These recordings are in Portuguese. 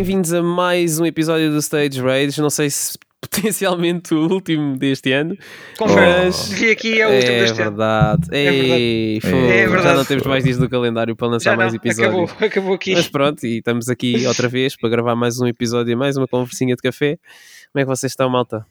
bem-vindos a mais um episódio do Stage Raids. Não sei se potencialmente o último deste ano. Confere, vi aqui é o último é deste ano. verdade. É verdade. Ei, fogo, É Já verdade. não temos mais dias do calendário para lançar Já mais episódios. acabou, acabou aqui. Mas pronto, e estamos aqui outra vez para gravar mais um episódio e mais uma conversinha de café. Como é que vocês estão, malta?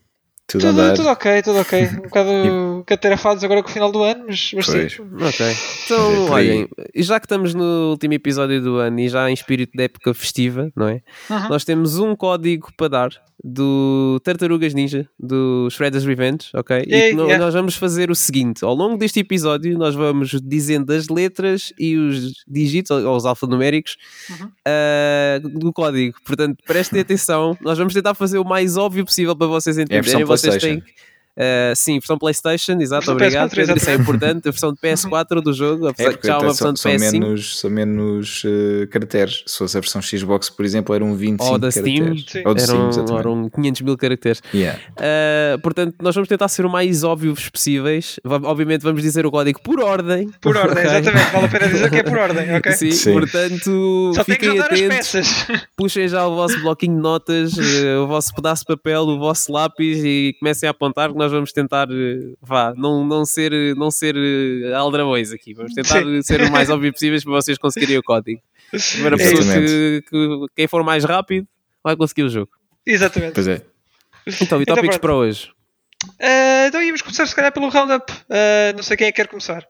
Tudo Tudo, tudo ok, tudo ok. Um bocado catarafados agora com o final do ano, mas, mas sim. Ok. É Então, olhem, e já que estamos no último episódio do ano e já em espírito de época festiva, não é? Uhum. Nós temos um código para dar do Tartarugas Ninja, do Shredder's Revenge, ok? E Yay, no- yeah. nós vamos fazer o seguinte: ao longo deste episódio, nós vamos dizendo as letras e os dígitos, ou os alfanuméricos, Uhum. ah, do código. Portanto, prestem atenção, nós vamos tentar fazer o mais óbvio possível para vocês entenderem. versão vocês têm ah, sim, versão PlayStation, exato, Versão obrigado. PS4, Pedro, isso é importante. A versão de PS4 do jogo, É, apesar de porque já há uma até versão são, de são PS5. menos, são menos eh, caracteres. Se fosse a versão Xbox, por exemplo, eram 25 Ou da Steam, caracteres. Sim. Ou da Steam, Eram, exatamente. eram 500 mil caracteres. Yeah. Uh, portanto, nós vamos tentar ser o mais óbvios possíveis. Obviamente, vamos dizer o código por ordem. Por ordem, Ok? exatamente. Vale a pena dizer que é por ordem, ok? Sim, Sim. portanto, Só fiquem atentos. Puxem já o vosso bloquinho de notas, o vosso pedaço de papel, o vosso lápis e comecem a apontar que nós vamos tentar, eh, vá, não, não ser, não ser eh, aldrabões aqui. Vamos tentar Sim. ser o mais óbvio possíveis para vocês conseguirem o código. Primeira pessoa que, que- quem for mais rápido vai conseguir o jogo. Exatamente. Pois é. Então, e Então, tópicos pronto. para hoje? Ah, então íamos começar se calhar pelo roundup. Ah, não sei quem é que quer começar.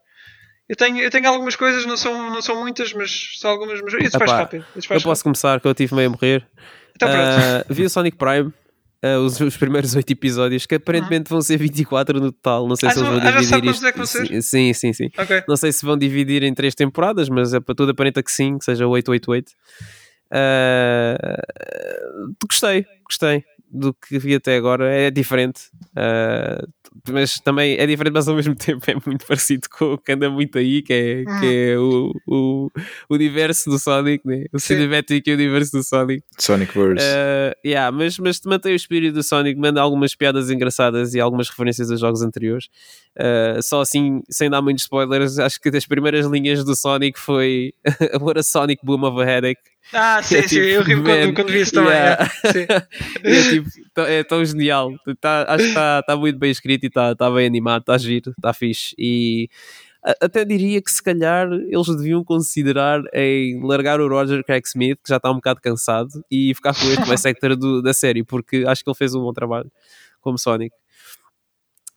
Eu tenho, eu tenho algumas coisas, não são, não são muitas, mas são algumas. Mas isso faz rápido. Isso Eu faz posso começar, que eu tive meio a morrer. rápido. Então. Ah, vi o Sonic Prime, ah, os, os primeiros oito episódios, que aparentemente vão ser 24 no total. Não sei Ah, se eles vão ah, dividir quantos é que isto. Sim, sim, sim. Ok. Não sei se vão dividir em três temporadas, mas é para tudo aparenta que sim, que seja 888. Ah, gostei, gostei do que vi até agora. É diferente, ah, mas também é diferente, mas ao mesmo tempo é muito parecido com o que anda muito aí, que é, que é o, o, o universo do Sonic, né? o Sim. cinematic e o universo do Sonic. Sonic Verse. Uh, yeah, mas, mas mantém o espírito do Sonic, manda algumas piadas engraçadas e algumas referências a jogos anteriores. Uh, só assim, sem dar muitos spoilers, acho que das primeiras linhas do Sonic foi What a Sonic Boom of a Headache. Ah, sim, É sim. Eu tipo, ri quando, quando vi isso também. yeah. é. Sim. É, tipo, tão- é tão genial. Tá, acho que está tá muito bem escrito e está tá bem animado, está giro, está fixe. E a- até diria que se calhar eles deviam considerar em largar o Roger Craig Smith, que já está um bocado cansado, e ficar com este voice actor do- da série, porque acho que ele fez um bom trabalho como Sonic.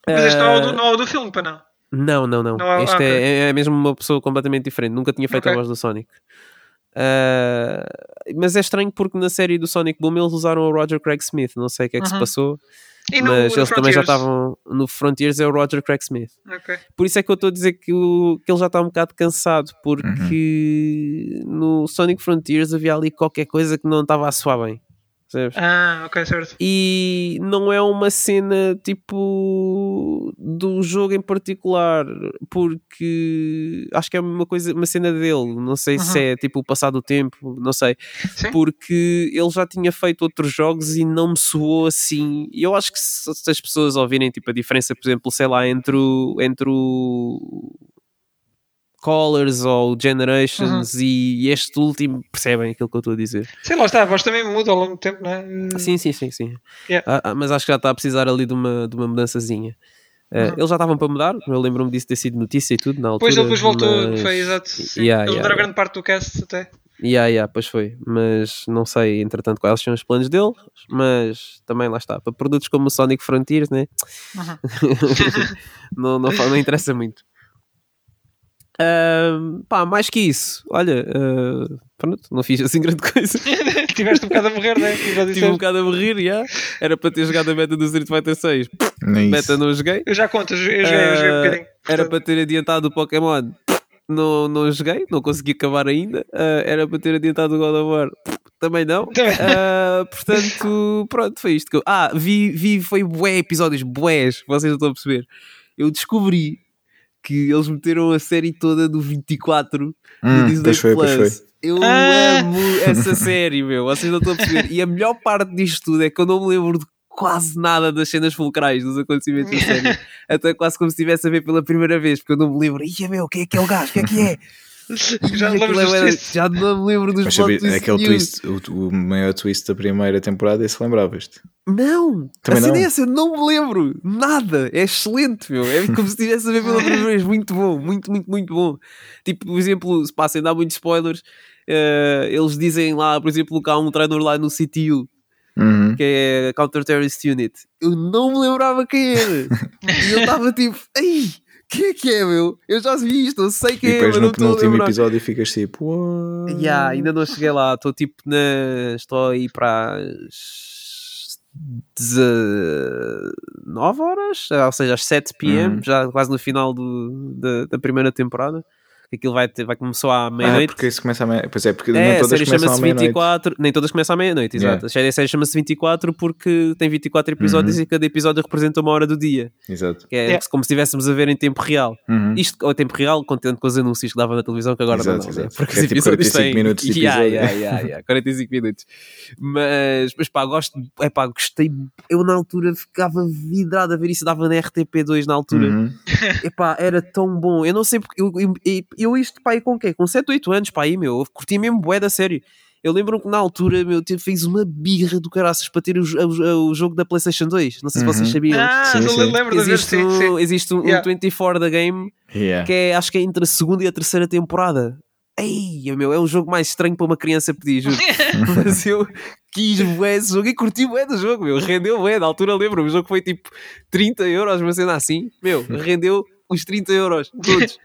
Mas este não é o do, Ah, não é o do filme, para não. não, não, não. Não é- este ah, é, ok. é mesmo uma pessoa completamente diferente. Nunca tinha feito a Ok. voz do Sonic. Ah, mas é estranho porque na série do Sonic Boom eles usaram o Roger Craig Smith. Não sei o que é que se Uhum. passou, E no, mas no eles também já estavam no Frontiers. É o Roger Craig Smith. Ok. Por isso é que eu estou a dizer que, o- que ele já está um bocado cansado, porque no Sonic Frontiers havia ali qualquer coisa que não estava a soar bem. Percebes? Ah, ok, certo. E não é uma cena tipo do jogo em particular, porque acho que é uma coisa, uma cena dele. Não sei se Uhum. é tipo o passar do tempo, não sei, Sim. porque ele já tinha feito outros jogos e não me soou assim. E eu acho que se, se as pessoas ouvirem tipo a diferença, por exemplo, sei lá, entre o, entre o Colors ou Generations e este último, percebem aquilo que eu estou a dizer? Sim, lá está. A voz também muda ao longo do tempo, não é? Sim, sim, sim, sim. Yeah. Ah, ah, mas acho que já está a precisar ali de uma, de uma mudançazinha. Ah, Uhum. Eles já estavam para mudar, eu lembro-me disso ter sido notícia e tudo na altura. Depois ele depois voltou, mas- foi exato. Sim. Yeah, Eles yeah, mudaram grande parte do cast até. Yeah, yeah, pois foi, mas não sei entretanto quais são os planos dele, mas também lá está, para produtos como o Sonic Frontiers, né? não, não, fa- não interessa muito. Ahm, pá, mais que isso, olha, ah, pronto, não fiz assim grande coisa. Tiveste um bocado a morrer, né? E já Tive um bocado a morrer, yeah. era para ter jogado a meta do Street Fighter 6. Nem Meta isso. não joguei. Eu já conto, eu joguei, eu joguei, eu joguei um Ah, bocadinho. Era para ter adiantado o Pokémon. Não, não joguei, não consegui acabar ainda. Ah, era para ter adiantado o God of War. Também não. Portanto, pronto, foi isto que eu. Ah, vi, vi foi bué episódios, bués, vocês não estão a perceber. Eu descobri que eles meteram a série toda do 24 no Hum, Disney pois foi, Plus. Eu Ah! amo essa série, meu. Vocês não estão a perceber. E a melhor parte disto tudo é que eu não me lembro de quase nada das cenas fulcrais dos acontecimentos da série. Até quase como se estivesse a ver pela primeira vez, porque eu não me lembro. Ia, meu, quem é que é o gajo? O que é que é? Já era- já não me lembro dos Mas twists aquele nenhum. twist, o, o maior twist da primeira temporada, esse lembravas-te? Não! Também a cena não? é essa, não me lembro. Nada. É excelente, meu. É como se estivesse a ver pela primeira vez. Muito bom. Muito, muito, muito bom. Tipo, por exemplo, se passem dar muitos spoilers, eh, eles dizem lá, por exemplo, que há um treinador lá no CTU, Uhum. que é a Counter Terrorist Unit. Eu não me lembrava quem era. e eu estava tipo, ei, quem é que é, meu? Eu já vi isto, eu sei E quem é, depois mas não no estou a episódio ficas tipo, "What?" Yeah, ainda não cheguei lá, estou tipo na. Estou aí para as 19 horas, ou seja, às 7 pm, Uhum. já quase no final do, da, da primeira temporada. Aquilo vai, ter, vai começar à Ah, meia-noite. porque isso começa à meia Pois é, porque nem É, a todas série começam à chama-se meia-noite. 24, nem todas começam à meia-noite, exato. Yeah. A série, chama-se 24 porque tem 24 episódios Uhum. e cada episódio representa uma hora do dia. Exato. Que é Yeah. como se estivéssemos a ver em tempo real. Uhum. Isto ao tempo real, contente com os anúncios que dava na televisão, que agora Exato, não dá, né? exato. porque É tipo episódios 45 têm... minutos de episódio. yeah, yeah, yeah, 45 minutos. Mas, mas pá, gosto, é pá, gostei. Eu na altura ficava vidrado a ver isso, dava na RTP2 na altura. Uhum. Epá, era tão bom. Eu não sei porque. Eu, eu, eu isto, pá, aí com quê? Com 7, 8 anos, pá, aí, meu. Eu curti mesmo bué da série. Eu lembro que na altura, meu, fez uma birra do caraças para ter o, o, o jogo da PlayStation 2. Não sei se vocês Uhum. sabiam. Ah, Sim, não sim. lembro de ver, existe sim, sim. um, existe um, Yeah. um 24 da game Yeah. que é, acho que é entre a segunda e a terceira temporada. Ei, meu, é o jogo mais estranho para uma criança pedir, juro. Mas eu quis bué esse jogo e curti bué do jogo, meu. Rendeu bué, na altura lembro-me, o jogo foi tipo 30 euros, uma cena assim. Meu, rendeu os 30 euros, todos.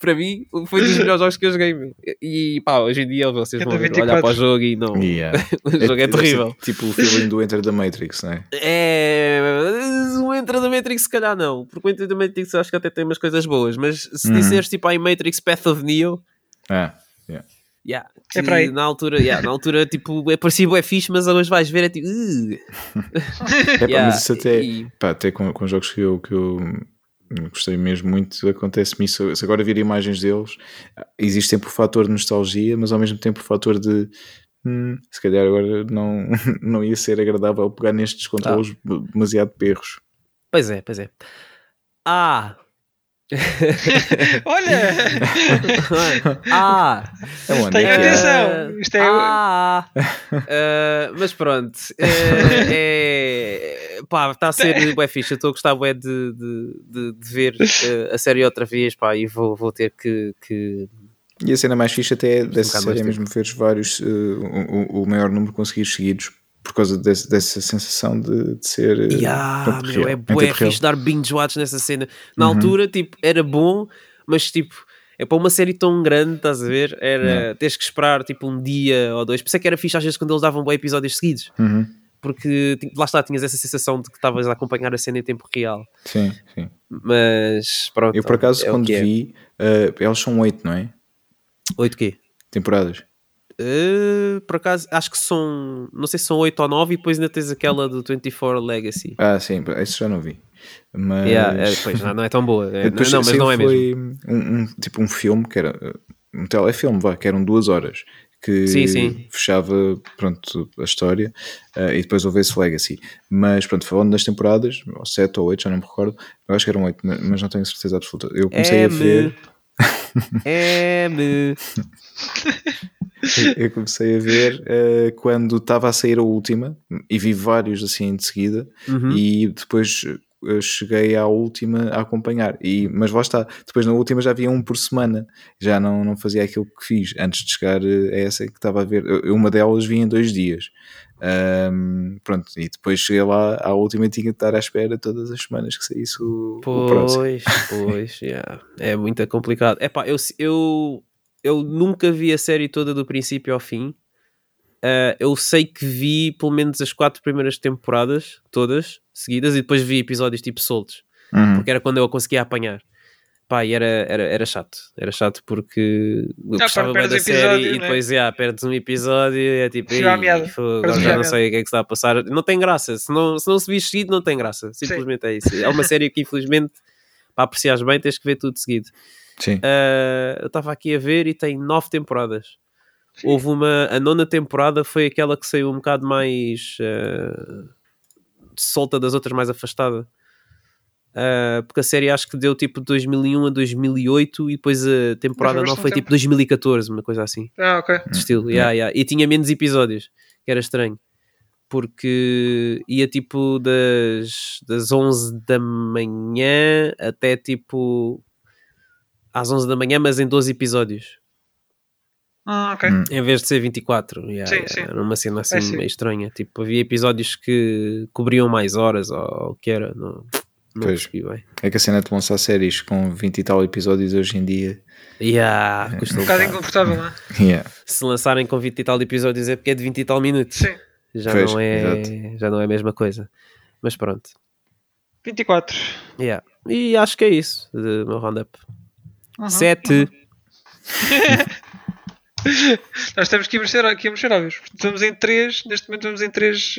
Para mim, foi dos melhores jogos que eu joguei. E pá, hoje em dia vocês É vão da ver, 24. olhar para o jogo e não. Yeah. o jogo é terrível. Tipo o feeling do Enter the Matrix, não é? É. O Entra da Matrix, se calhar não. Porque o Entra da Matrix eu acho que até tem umas coisas boas. Mas se Uhum. disseres tipo aí Matrix Path of Neo, Ah, yeah, É que para aí. na altura, yeah, na altura tipo, é parecido, é fixe, mas hoje vais ver, é tipo. "Ugh." É pá, Yeah, mas isso até, e- pá, até com, com jogos que eu, que eu gostei mesmo muito, acontece-me isso. Se agora vir imagens deles, existe sempre o fator de nostalgia, mas ao mesmo tempo o fator de hum, se calhar agora não, não ia ser agradável pegar nestes controles Ah. demasiado perros. Pois é, pois é. Ah! Olha! ah! É onde? Tenha É atenção. Isto é- Ah, ah, mas pronto, é, é- pá, está a ser bué fixe. Eu estou a gostar bué de, de, de, de ver eh, a série outra vez, pá, e vou, vou ter que. que... E a cena mais fixe até é dessa mais série é mesmo veres vários, eh, o, o- maior número conseguidos seguidos por causa desse- dessa sensação de, de ser Yeah, pronto, meu, real, é bué fixe dar binge watch nessa cena. Na Uhum. altura, tipo, era bom, mas tipo. É para uma série tão grande, estás a ver? Era Yeah. teres que esperar tipo um dia ou dois. Por isso é que era fixe às vezes quando eles davam bué episódios seguidos. Uhum. Porque lá está, tinhas essa sensação de que estavas a acompanhar a cena em tempo real. Sim, sim. Mas pronto. Eu por acaso é quando é. vi, eh, elas são oito, não é? Oito quê? Temporadas. Uh, por acaso, acho que são. Não sei se são 8 ou 9 e depois ainda tens aquela do 24 Legacy. Ah, sim, isso já não vi. Mas Yeah, é, pois, não, não é tão boa. É, depois não, mas não é mesmo. foi Um, um- tipo um filme que era uh, um telefilme, vá, que eram duas horas que Sim, sim. fechava pronto, a história uh, e depois houve esse Legacy. Mas pronto, falando das temporadas, ou sete ou oito, já não me recordo, eu acho que eram oito, mas mas não tenho certeza absoluta. Eu comecei a M. ver. M. Eu comecei a ver eh, quando estava a sair a última e vi vários assim de seguida Uhum. e depois eh, cheguei à última a acompanhar. E, mas lá está, depois na última já havia um por semana, já não, não fazia aquilo que fiz antes de chegar eh, a essa que estava a ver. Uma delas vi em dois dias. Ahm, pronto, e depois cheguei lá à última e tinha de estar à espera todas as semanas que saísse o, o próximo. Pois, pois, yeah. é muito complicado. Epá, eu, eu, eu nunca vi a série toda do princípio ao fim. Ah, eu sei que vi pelo menos as quatro primeiras temporadas, todas seguidas, e depois vi episódios tipo soltos, Uhum. porque era quando eu a conseguia apanhar. Pá, e era, era, era chato, era chato porque eu pá, gostava bem da série episódio, e né? depois yeah, perdes um episódio e é tipo, Fica à "Ei, meada, fogo, perdes agora já já não meada." sei o que é que está a passar. Não tem graça, se não se, não se seguido, não tem graça. Simplesmente é isso. É uma série que infelizmente para apreciares bem tens que ver tudo seguido. Sim. Ah, eu estava aqui a ver e tem nove temporadas. Houve uma. A nona temporada foi aquela que saiu um bocado mais ah, solta das outras, mais afastada. Uh, porque a série acho que deu tipo de 2001 a 2008 e depois a temporada Mas foi tipo 2014, uma coisa assim. Ah, ok. De estilo, yeah, yeah. E tinha menos episódios, que era estranho. Porque ia tipo das, das 11 da manhã até tipo às 11 da manhã, mas em 12 episódios. Ah, ok. Hum. Em vez de ser 24. Yeah, Sim, yeah, sim. Era uma cena assim É, meio estranha. Tipo, havia episódios que cobriam mais horas ou o que era. Não, não Pois. percebi bem. É que a cena de lançar séries com 20 e tal episódios hoje em dia. Yeah, custa Um um bocado inconfortável, não é? Yeah. Se lançarem com 20 e tal episódios é porque é de 20 e tal minutos. Sim. Já, Pois, não é, exato. já não é a mesma coisa. Mas pronto. 24. Yeah. E acho que é isso de meu roundup. Uhum. 7. Nós temos que ir mexer, que ir mexer óbvios. Estamos em 3, neste momento estamos em 3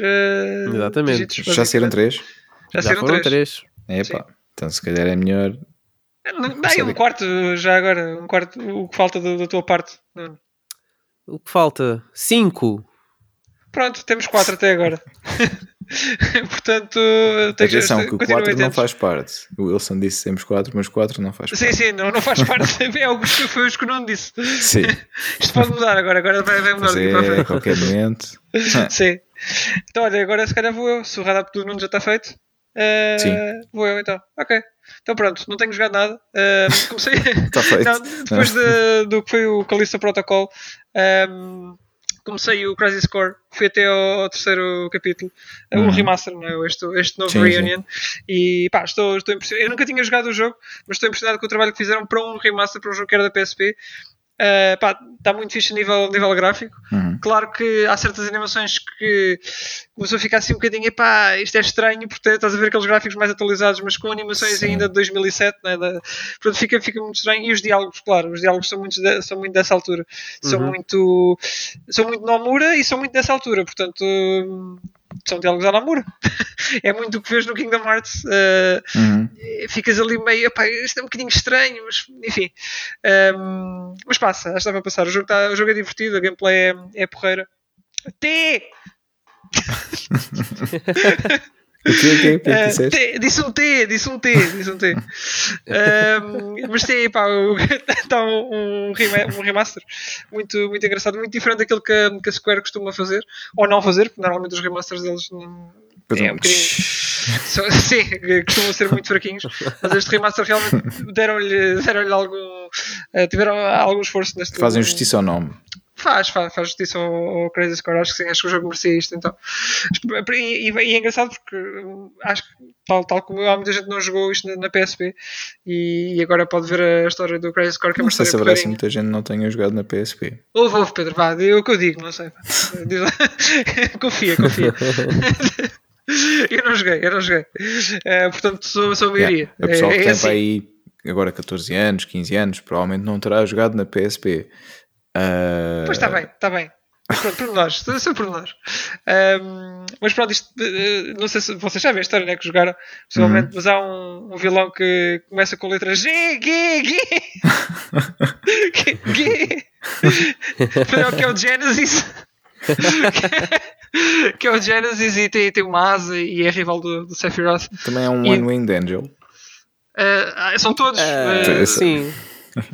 Exatamente. Já saíram três? Já, Já saíram foram 3. 3. É pá. Então se calhar é melhor. Bem, um quarto já agora. Um quarto, o que falta da, da tua parte. Nuno. O que falta? 5. Pronto, temos 4 até agora. Portanto, Atenção que o continuem 4 não faz parte. O Wilson disse temos 4, mas 4 não faz Sim, parte. sim, não, não faz parte. É o que foi o que o Nuno disse. Sim. Isto pode mudar agora, agora vai, vai mudar daqui para a é a frente. qualquer momento. Sim. Então, olha, agora se calhar vou eu. Se o radar do Nuno já está feito, eh, Sim. vou eu então. Ok. Então pronto, não tenho jogado nada. Eh, comecei. Está feito. Não, depois de- do que foi o Calista Protocol, ehm, comecei o Crisis Core, fui até ao, terceiro capítulo, o Uhum. remaster, não é? este, este novo Sim, Reunion, e pá, estou, estou impressionado. Eu nunca tinha jogado o jogo, mas estou impressionado com o trabalho que fizeram para um remaster, para um jogo que era da PSP. Eh, pá, está muito fixe a nível, nível gráfico. Uhum. Claro que há certas animações que começou a ficar assim um bocadinho, epá, isto é estranho, porque estás a ver aqueles gráficos mais atualizados, mas com animações Sim. ainda de 2007, né, da, portanto fica, fica muito estranho. E os diálogos, claro, os diálogos são muito, de- são muito dessa altura, são Uhum. muito são muito Nomura e são muito dessa altura, portanto são diálogos à Nomura. é muito o que vês no Kingdom Hearts. eh, Uhum. ficas ali meio, epá, isto é um bocadinho estranho, mas enfim. Um, mas passa, acho que para passar. O jogo, tá, o jogo é divertido, a gameplay é, é porreira. T! O que Eh, disseste? T, disse um T, disse um T, disse um T. Um, mas tem, pá, está um, um, rema- remaster muito, muito engraçado, muito diferente daquilo que, a- que a Square costuma fazer, ou não fazer, porque normalmente os remasters deles não, é um bocadinho. Sim, costumam ser muito fraquinhos, mas este remaster realmente deram-lhe deram algum. eh, tiveram algum esforço neste Fazem justiça ao nome. Faz, faz, faz justiça ao, ao Crazy Score, acho que sim, acho que o jogo merecia isto então. E, e- e é engraçado porque hum, acho que, tal, tal como eu, há muita gente não jogou isto na, na PSP e, e agora pode ver a história do Crazy Score, que é uma Não sei se haverá assim porreirinha. muita gente não tenha jogado na PSP. Ouve, ouve, Pedro, vá, é o que eu digo, não sei. Confia, confia. eu não joguei, eu não joguei. Eh, portanto, sou, sou a maioria. Yeah. O pessoal É- que é tem assim. aí agora 14 anos, 15 anos, provavelmente não terá jogado na PSP. Ah, Pois está bem, está bem. Pronto, por nós, são por nós. Ahm, mas pronto, isto, eh, não sei se vocês sabem a história né, que jogaram, possivelmente, mas há um, um vilão que começa com a letra G, G, G, G, G. que é o Genesis. que é o Genesis e tem, tem uma asa e é rival do, do Sephiroth. Também é um E- One Winged Angel. Ah, são todos. Ah, ah, sim.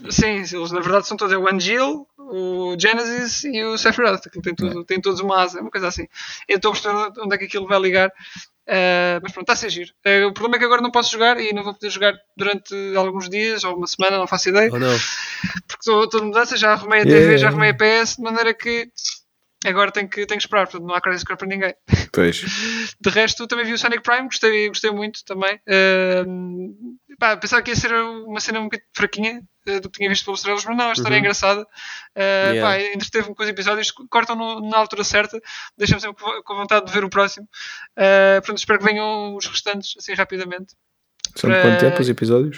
Sim, eles na verdade são todos. É o Angel, o Genesis e o Sephiroth. Aquilo tem, tudo, tem todos uma asa, uma coisa assim. Eu estou a perceber onde é que aquilo vai ligar. Uh, mas pronto, está a ser giro. Uh, o problema é que agora não posso jogar e não vou poder jogar durante alguns dias ou uma semana, não faço ideia. Ou não? Porque estou de mudança, já arrumei a Yeah. TV, já arrumei a PS, de maneira que agora tenho que, tenho que esperar. Portanto, não há Crisis Core para ninguém. Pois. De resto, também vi o Sonic Prime, gostei, gostei muito também. Uh, pá, pensava que ia ser uma cena um bocadinho fraquinha uh, do que tinha visto pelos estrelas, mas não, a história é Uhum. engraçada. Uh, Yeah. pá, entreteve-me com os episódios, cortam no- na altura certa, deixam-me sempre com vontade de ver o próximo. Uh, portanto, espero que venham os restantes assim rapidamente. São Para- quanto tempo os episódios?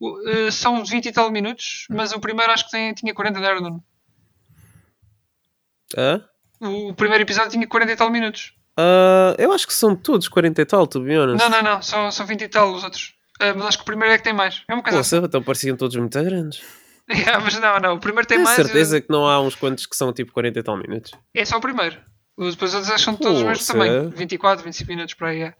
Uh, são 20 e tal minutos, mas o primeiro acho que tem- tinha 40 de Nuno. Hã? O primeiro episódio tinha 40 e tal minutos. Ah, eu acho que são todos 40 e tal, to be honest. Não, não, não, são, são 20 e tal os outros. Uh, mas acho que o primeiro é que tem mais. É uma coisa assim. Poxa, então pareciam todos muito grandes. Yeah, mas não, não. O primeiro tem Tenho mais. certeza que não há uns quantos que são tipo 40 e tal minutos. É só o primeiro. Os depois outros são todos os mesmos tamanho. 24, 25 minutos para aí. É.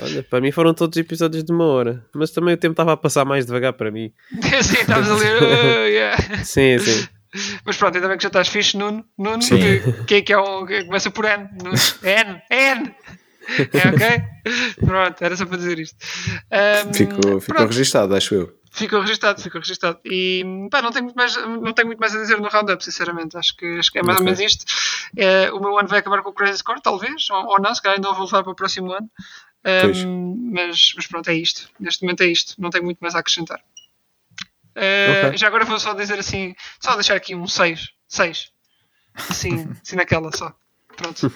Olha, para mim foram todos episódios de uma hora, mas também o tempo estava a passar mais devagar para mim. sim, estavas ali. Uh, yeah. Sim, sim. Mas pronto, ainda bem que já estás fixe, Nuno. Nuno, que, que é que é um. Que começa por N. Nuno. N, N! É ok? Pronto, era só para dizer isto. Ahm, Ficou, ficou registado, acho eu. ficou registado, ficou registado. E pá, não tenho muito mais, não tenho muito mais a dizer no roundup, sinceramente. Acho que, acho que é mais Ok. ou menos isto. É, o meu ano vai acabar com o Crazy Score, talvez, ou, ou não, se calhar ainda vou voltar para o próximo ano. Pois. mas, mas pronto, é isto. Neste momento é isto. Não tenho muito mais a acrescentar. Uh, Ok. Já agora vou só dizer assim, só deixar aqui um 6. 6. Assim, assim naquela só. Pronto.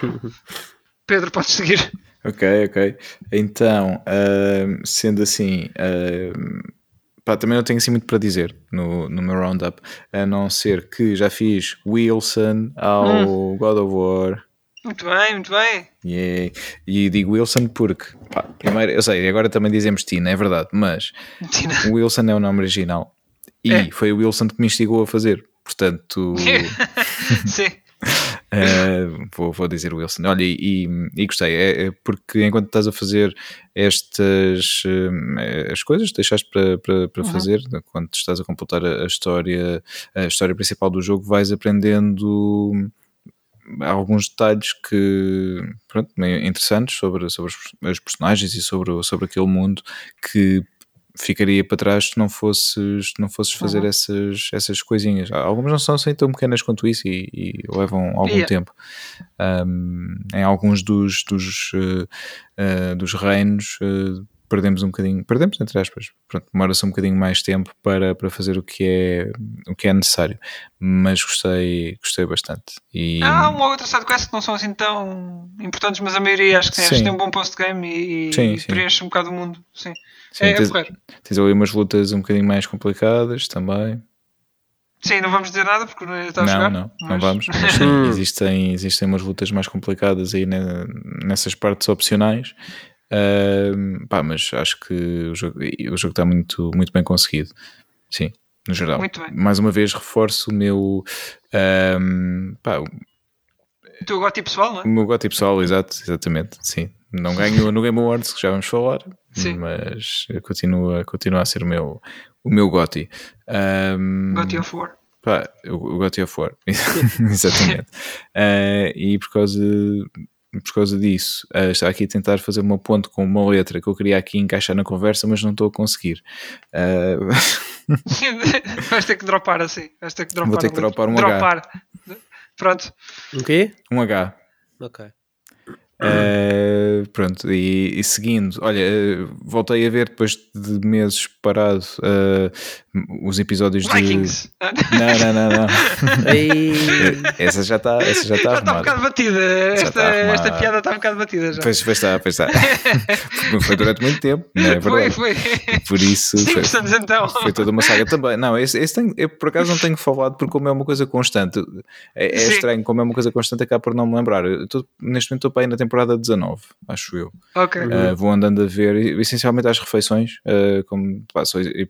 Pedro, podes seguir. Ok, ok. Então, ahm, sendo assim, ahm, pá, também não tenho assim muito para dizer no, no meu roundup, a não ser que já fiz Wilson ao God of War. Muito bem, muito bem. Yeah. E digo Wilson porque, pá, primeiro, eu sei, agora também dizemos Tina, é verdade, mas Tina. Wilson é o nome original e É. foi o Wilson que me instigou a fazer. Portanto, Sim. Uh, vou, vou dizer Wilson. Olha, e, e, e gostei, é, é porque enquanto estás a fazer estas eh, as coisas deixaste para, para, para Uhum. fazer, quando estás a completar a, a história, a história principal do jogo, vais aprendendo alguns detalhes que pronto, interessantes sobre, sobre os, os personagens e sobre, sobre aquele mundo que ficaria para trás se não fosses, não fosses fazer Uhum. essas, essas coisinhas. Algumas não são assim tão pequenas quanto isso e, e levam algum Yeah. tempo. Um, em alguns dos, dos, uh, uh, dos reinos uh, perdemos um bocadinho, perdemos entre aspas, pronto, demora-se um bocadinho mais tempo para, para fazer o que é, o que é necessário, mas gostei, gostei bastante. E, Há uma ou outra sidequest que não são assim tão importantes, mas a maioria acho que Sim. tem um bom post-game e, Sim, e sim. preenche um bocado o mundo. Sim. sim, é, é tens, porreiro. tens ali umas lutas um bocadinho mais complicadas também. Sim, não vamos dizer nada porque não está a não, jogar. não, não mas- vamos. Mas existem, existem umas lutas mais complicadas aí ne- nessas partes opcionais. Ahm, pá, mas acho que o jogo, o jogo está muito, muito bem conseguido. Sim, no geral. Muito bem. Mais uma vez reforço o meu, pá, o O teu gosto pessoal, não é? meu gosto pessoal, exato, exatamente. Sim, não ganho no Game Awards, que já vamos falar, Sim. mas continua, continua a ser o meu, o meu Gotti. Ahm, God of War. Pá, o, o God of War, exatamente. Eh, e por causa, por causa disso, estava aqui a tentar fazer uma ponte com uma letra que eu queria aqui encaixar na conversa, mas não estou a conseguir. Eh, Vais ter que dropar assim. Vais ter que dropar. Vou ter que dropar um H. Dropar. Pronto. O quê? um H. Ok. Eh, pronto, e, e seguindo, olha, eh, voltei a ver depois de meses parado eh, os episódios Vikings. de. Não, não, não, não. Essa já está essa já está está um bocado batida. Esta, está arrumada. esta piada está um bocado batida já. Pois, pois está, pois está. Foi durante muito tempo, não é foi, verdade? foi. Por isso foi, então. foi toda uma saga também. Não, esse, esse tenho- eu por acaso não tenho falado porque como é uma coisa constante. É, é estranho, como é uma coisa constante, acabo por não me lembrar. Estou- neste momento estou para aí na temporada 19, acho eu. Ok. Uh, vou andando a ver, e- essencialmente às refeições, uh, como pá, só- e-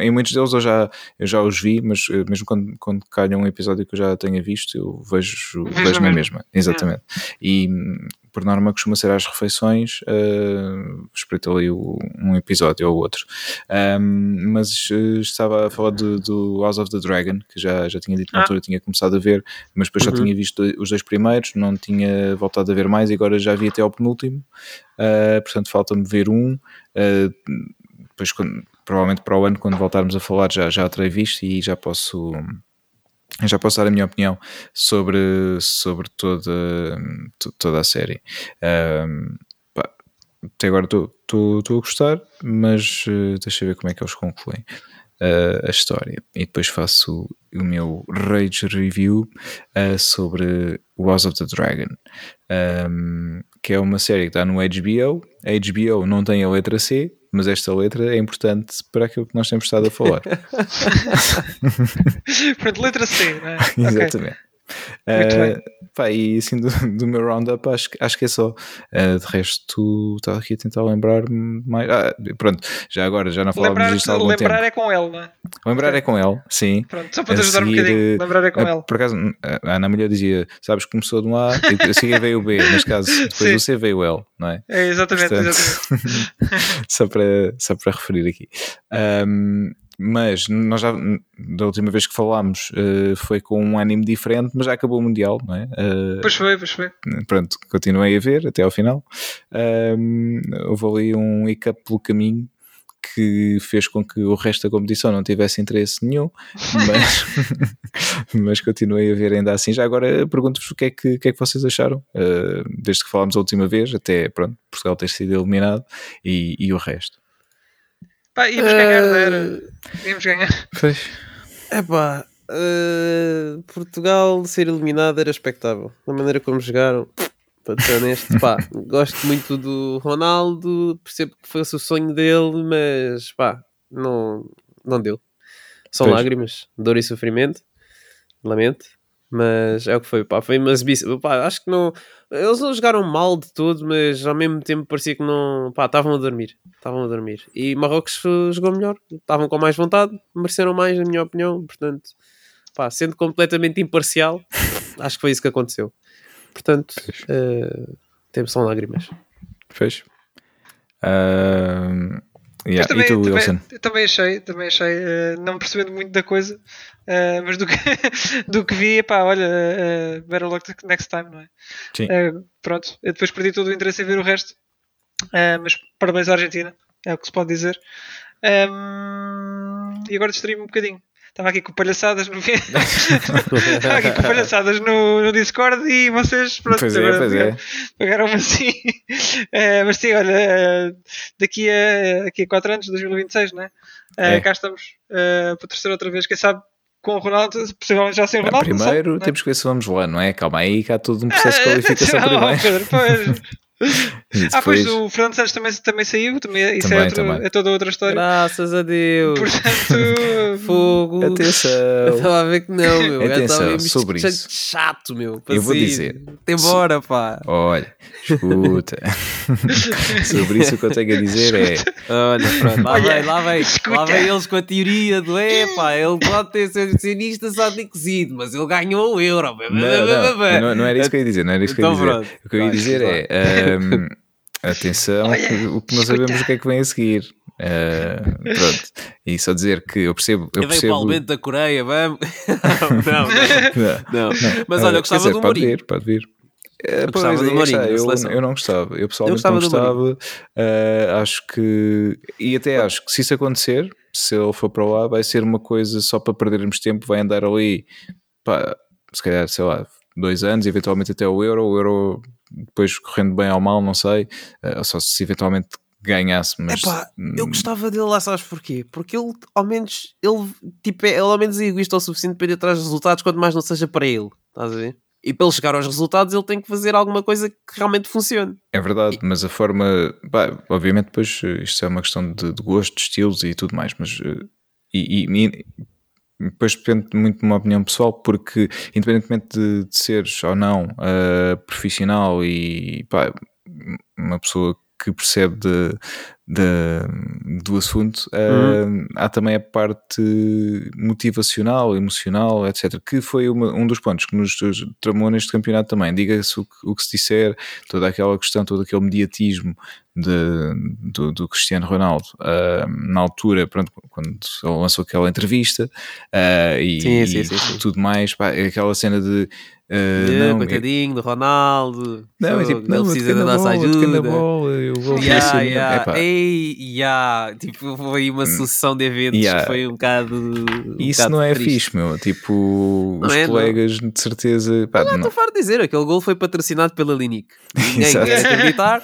em muitos deles eu já, eu já os vi, mas uh, mesmo quando, quando calha um episódio que eu já tenha visto, eu vejo, Vejo vejo na mesma. Exatamente. E hum, por norma costuma ser às refeições, uh, espreito ali um episódio ou outro. Um, mas uh, estava a falar do, do House of the Dragon, que já, já tinha dito na Ah. altura, tinha começado a ver, mas depois só Uhum. tinha visto os dois primeiros, não tinha voltado a ver mais e agora já vi até ao penúltimo. Uh, portanto, falta-me ver um. Uh, depois, quando- provavelmente para o ano, quando voltarmos a falar, já, já terei visto e já posso. Já posso dar a minha opinião sobre, sobre toda, to- toda a série. Um, pá, até agora estou a gostar, mas uh, deixa eu ver como é que eles concluem uh, a história. E depois faço o meu Rage Review uh, sobre House of the Dragon, um, que é uma série que está no HBO. A HBO não tem a letra C, mas esta letra é importante para aquilo que nós temos estado a falar. Pronto, letra C. não é? Ok. Exatamente. Muito Uh, pá, e assim do, do meu roundup, acho, que- acho que é só. Uh, de resto, estava aqui a tentar lembrar-me mais. Ah, pronto, já agora, já não falávamos Lembrar, disto há algum lembrar tempo. é com ele, não é? Lembrar é com ele, sim. Pronto, só para te A ajudar um seguir, bocadinho. eh, Lembrar é com Ah, ele. Por acaso, a Ana Mulher dizia: Sabes que começou de um A e a seguir veio o B. Neste caso, depois Sim. do C veio o L, não é? É, exatamente, Portanto, exatamente. só, para, só para referir aqui. Ahm, mas nós já, da última vez que falámos, eh, foi com um anime diferente, mas já acabou o Mundial, não é? Eh, Pois foi, pois foi. pronto, continuei a ver até ao final. Ahm, houve ali um hiccup pelo caminho que fez com que o resto da competição não tivesse interesse nenhum, mas, mas continuei a ver ainda assim. Já agora pergunto-vos o que é que, o que, é que vocês acharam, ah, desde que falámos a última vez, até pronto, Portugal ter sido eliminado e, e o resto. Pá, íamos ganhar, não Eh, era? Íamos ganhar. Pois. Epá, eh, Portugal ser eliminado era expectável. Da maneira como jogaram, para ser honesto, pá, gosto muito do Ronaldo, percebo que fosse o sonho dele, mas pá, não, não deu. São Pois. lágrimas, dor e sofrimento, lamento, mas é o que foi, pá, foi uma exibição, pá, acho que não, eles não jogaram mal de todo, mas ao mesmo tempo parecia que não, pá, estavam a dormir, estavam a dormir. E Marrocos eh, jogou melhor, estavam com mais vontade, mereceram mais, na minha opinião, portanto, pá, sendo completamente imparcial, acho que foi isso que aconteceu. Portanto, eh, temos são lágrimas. Fez. Ahm, yeah, também, E tu, Wilson? também, também achei, também achei, eh, não percebendo muito da coisa, eh, mas do que, do que vi, pá, olha, eh, better luck next time, não é? Sim. Pronto, eu depois perdi todo o interesse em ver o resto, mas parabéns à Argentina, é o que se pode dizer. Ehm, e agora distraí-me um bocadinho. Estava aqui com palhaçadas no Estava aqui com palhaçadas no, no Discord e vocês pronto, Pois é, agora pois é. pagaram-me assim. Eh, mas sim, olha, daqui a, daqui a 4 anos, 2026, né? Eh, É. cá estamos eh, para terceira outra vez. Quem sabe com o Ronaldo, possivelmente já sem o Ronaldo. primeiro né? temos que ver se vamos lá, não é? Calma aí, que há todo um processo de qualificação não, primeiro. Pedro, pois. E Ah, pois depois- o Fernando Santos também, também saiu, também, isso Também, é, outro- também. é toda outra história. Graças a Deus. Portanto, Fogo. Eu Atenção. estava a ver que não, meu. Eu Atenção, sobre chato- isso. chato, meu. Eu vou dizer. Embora, pá. Olha, escuta. Sobre isso o que eu tenho a dizer é. Olha, pronto, lá Olha, vem, lá vem, escuta. lá vem eles com a teoria do epá, ele pode ter sido sionista só de cozido, mas ele ganhou o euro. Não, não, não, não era isso que eu ia dizer. Não era isso que eu ia Então dizer. O que eu ia dizer é. ahm, atenção, Olha, o que nós sabemos o que é que vem a seguir. Ah, pronto. E só dizer que eu percebo. Eu Eu o percebo aumento da Coreia, vamos. não, não, não. Não. Mas olha, eu gostava dizer, do pode Mourinho. vir, pode vir. É, Eu gostava pois, do aí Mourinho, eu, eu não gostava, eu pessoalmente gostava não do gostava. Ah, acho que, e até acho que se isso acontecer, se ele for para lá, vai ser uma coisa só para perdermos tempo. Vai andar ali, pá, se calhar, sei lá, dois anos, eventualmente até o Euro. O Euro, depois correndo bem ou mal, não sei, ah, só se eventualmente ganhasse. Mas Epá, eu hum, gostava dele lá, sabes porquê? Porque ele, ao menos, ele, tipo, é, ele ao menos é egoísta o suficiente para ir atrás dos resultados, quanto mais não seja para ele. Estás a ver? E para ele chegar aos resultados, ele tem que fazer alguma coisa que realmente funcione. É verdade, mas a forma. pá, obviamente, depois eh, isto é uma questão de, de gosto, de estilos e tudo mais, mas. eh, E, e- e depois depende muito de uma opinião pessoal, porque independentemente de, de seres ou não eh, profissional e pá, uma pessoa que percebe de, de- do assunto, eh, há também a parte motivacional, emocional, etc., que foi uma- um dos pontos que nos tramou neste campeonato também. Diga-se o, que- o que se disser, toda aquela questão, todo aquele mediatismo de- do, do Cristiano Ronaldo ah, na altura, pronto, quando lançou aquela entrevista ah, e, Sim, sim, sim, sim. tudo mais, pá, aquela cena de ah, Yeah, não, coitadinho do Ronaldo. não, é tipo, não, ele eu precisa da nossa bola, ajuda. bola, eu vou Yeah, yeah. Ei, yeah. Tipo, foi uma sucessão de eventos Yeah. que foi um bocado. um Isso bocado não é triste. fixe, meu. Tipo, Não os é, não. colegas de certeza. Pá, Não, não. estou farto de dizer, aquele gol foi patrocinado pela Linic. Ninguém quer acreditar.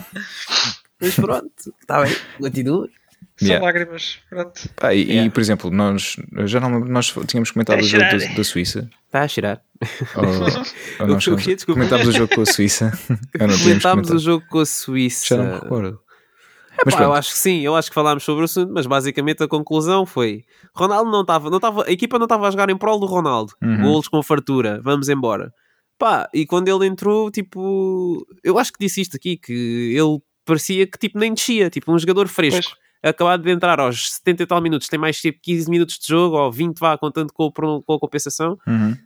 Mas pronto, está bem, continua. São Yeah. lágrimas. Pronto. Pá, e, e, Yeah. por exemplo, nós eu já não nós tínhamos comentado É o jogo da, da Suíça. Está a cheirar. Ou, ou nós O quê? Desculpa. comentámos o jogo com a Suíça. Eu Comentámos o jogo com a Suíça. Já não me recordo. Epá, Mas eu pronto. acho que sim, eu acho que falámos sobre o assunto, mas basicamente a conclusão foi: Ronaldo não estava, não estava, a equipa não estava a jogar em prol do Ronaldo, Uhum. golos com fartura, vamos embora. Pá, e quando ele entrou, tipo, eu acho que disse isto aqui, que ele parecia que tipo nem descia, tipo um jogador fresco. Pois. Acabado de entrar aos 70 e tal minutos, tem mais tipo 15 minutos de jogo, ou 20 vá, contando com, com a compensação. Uhum.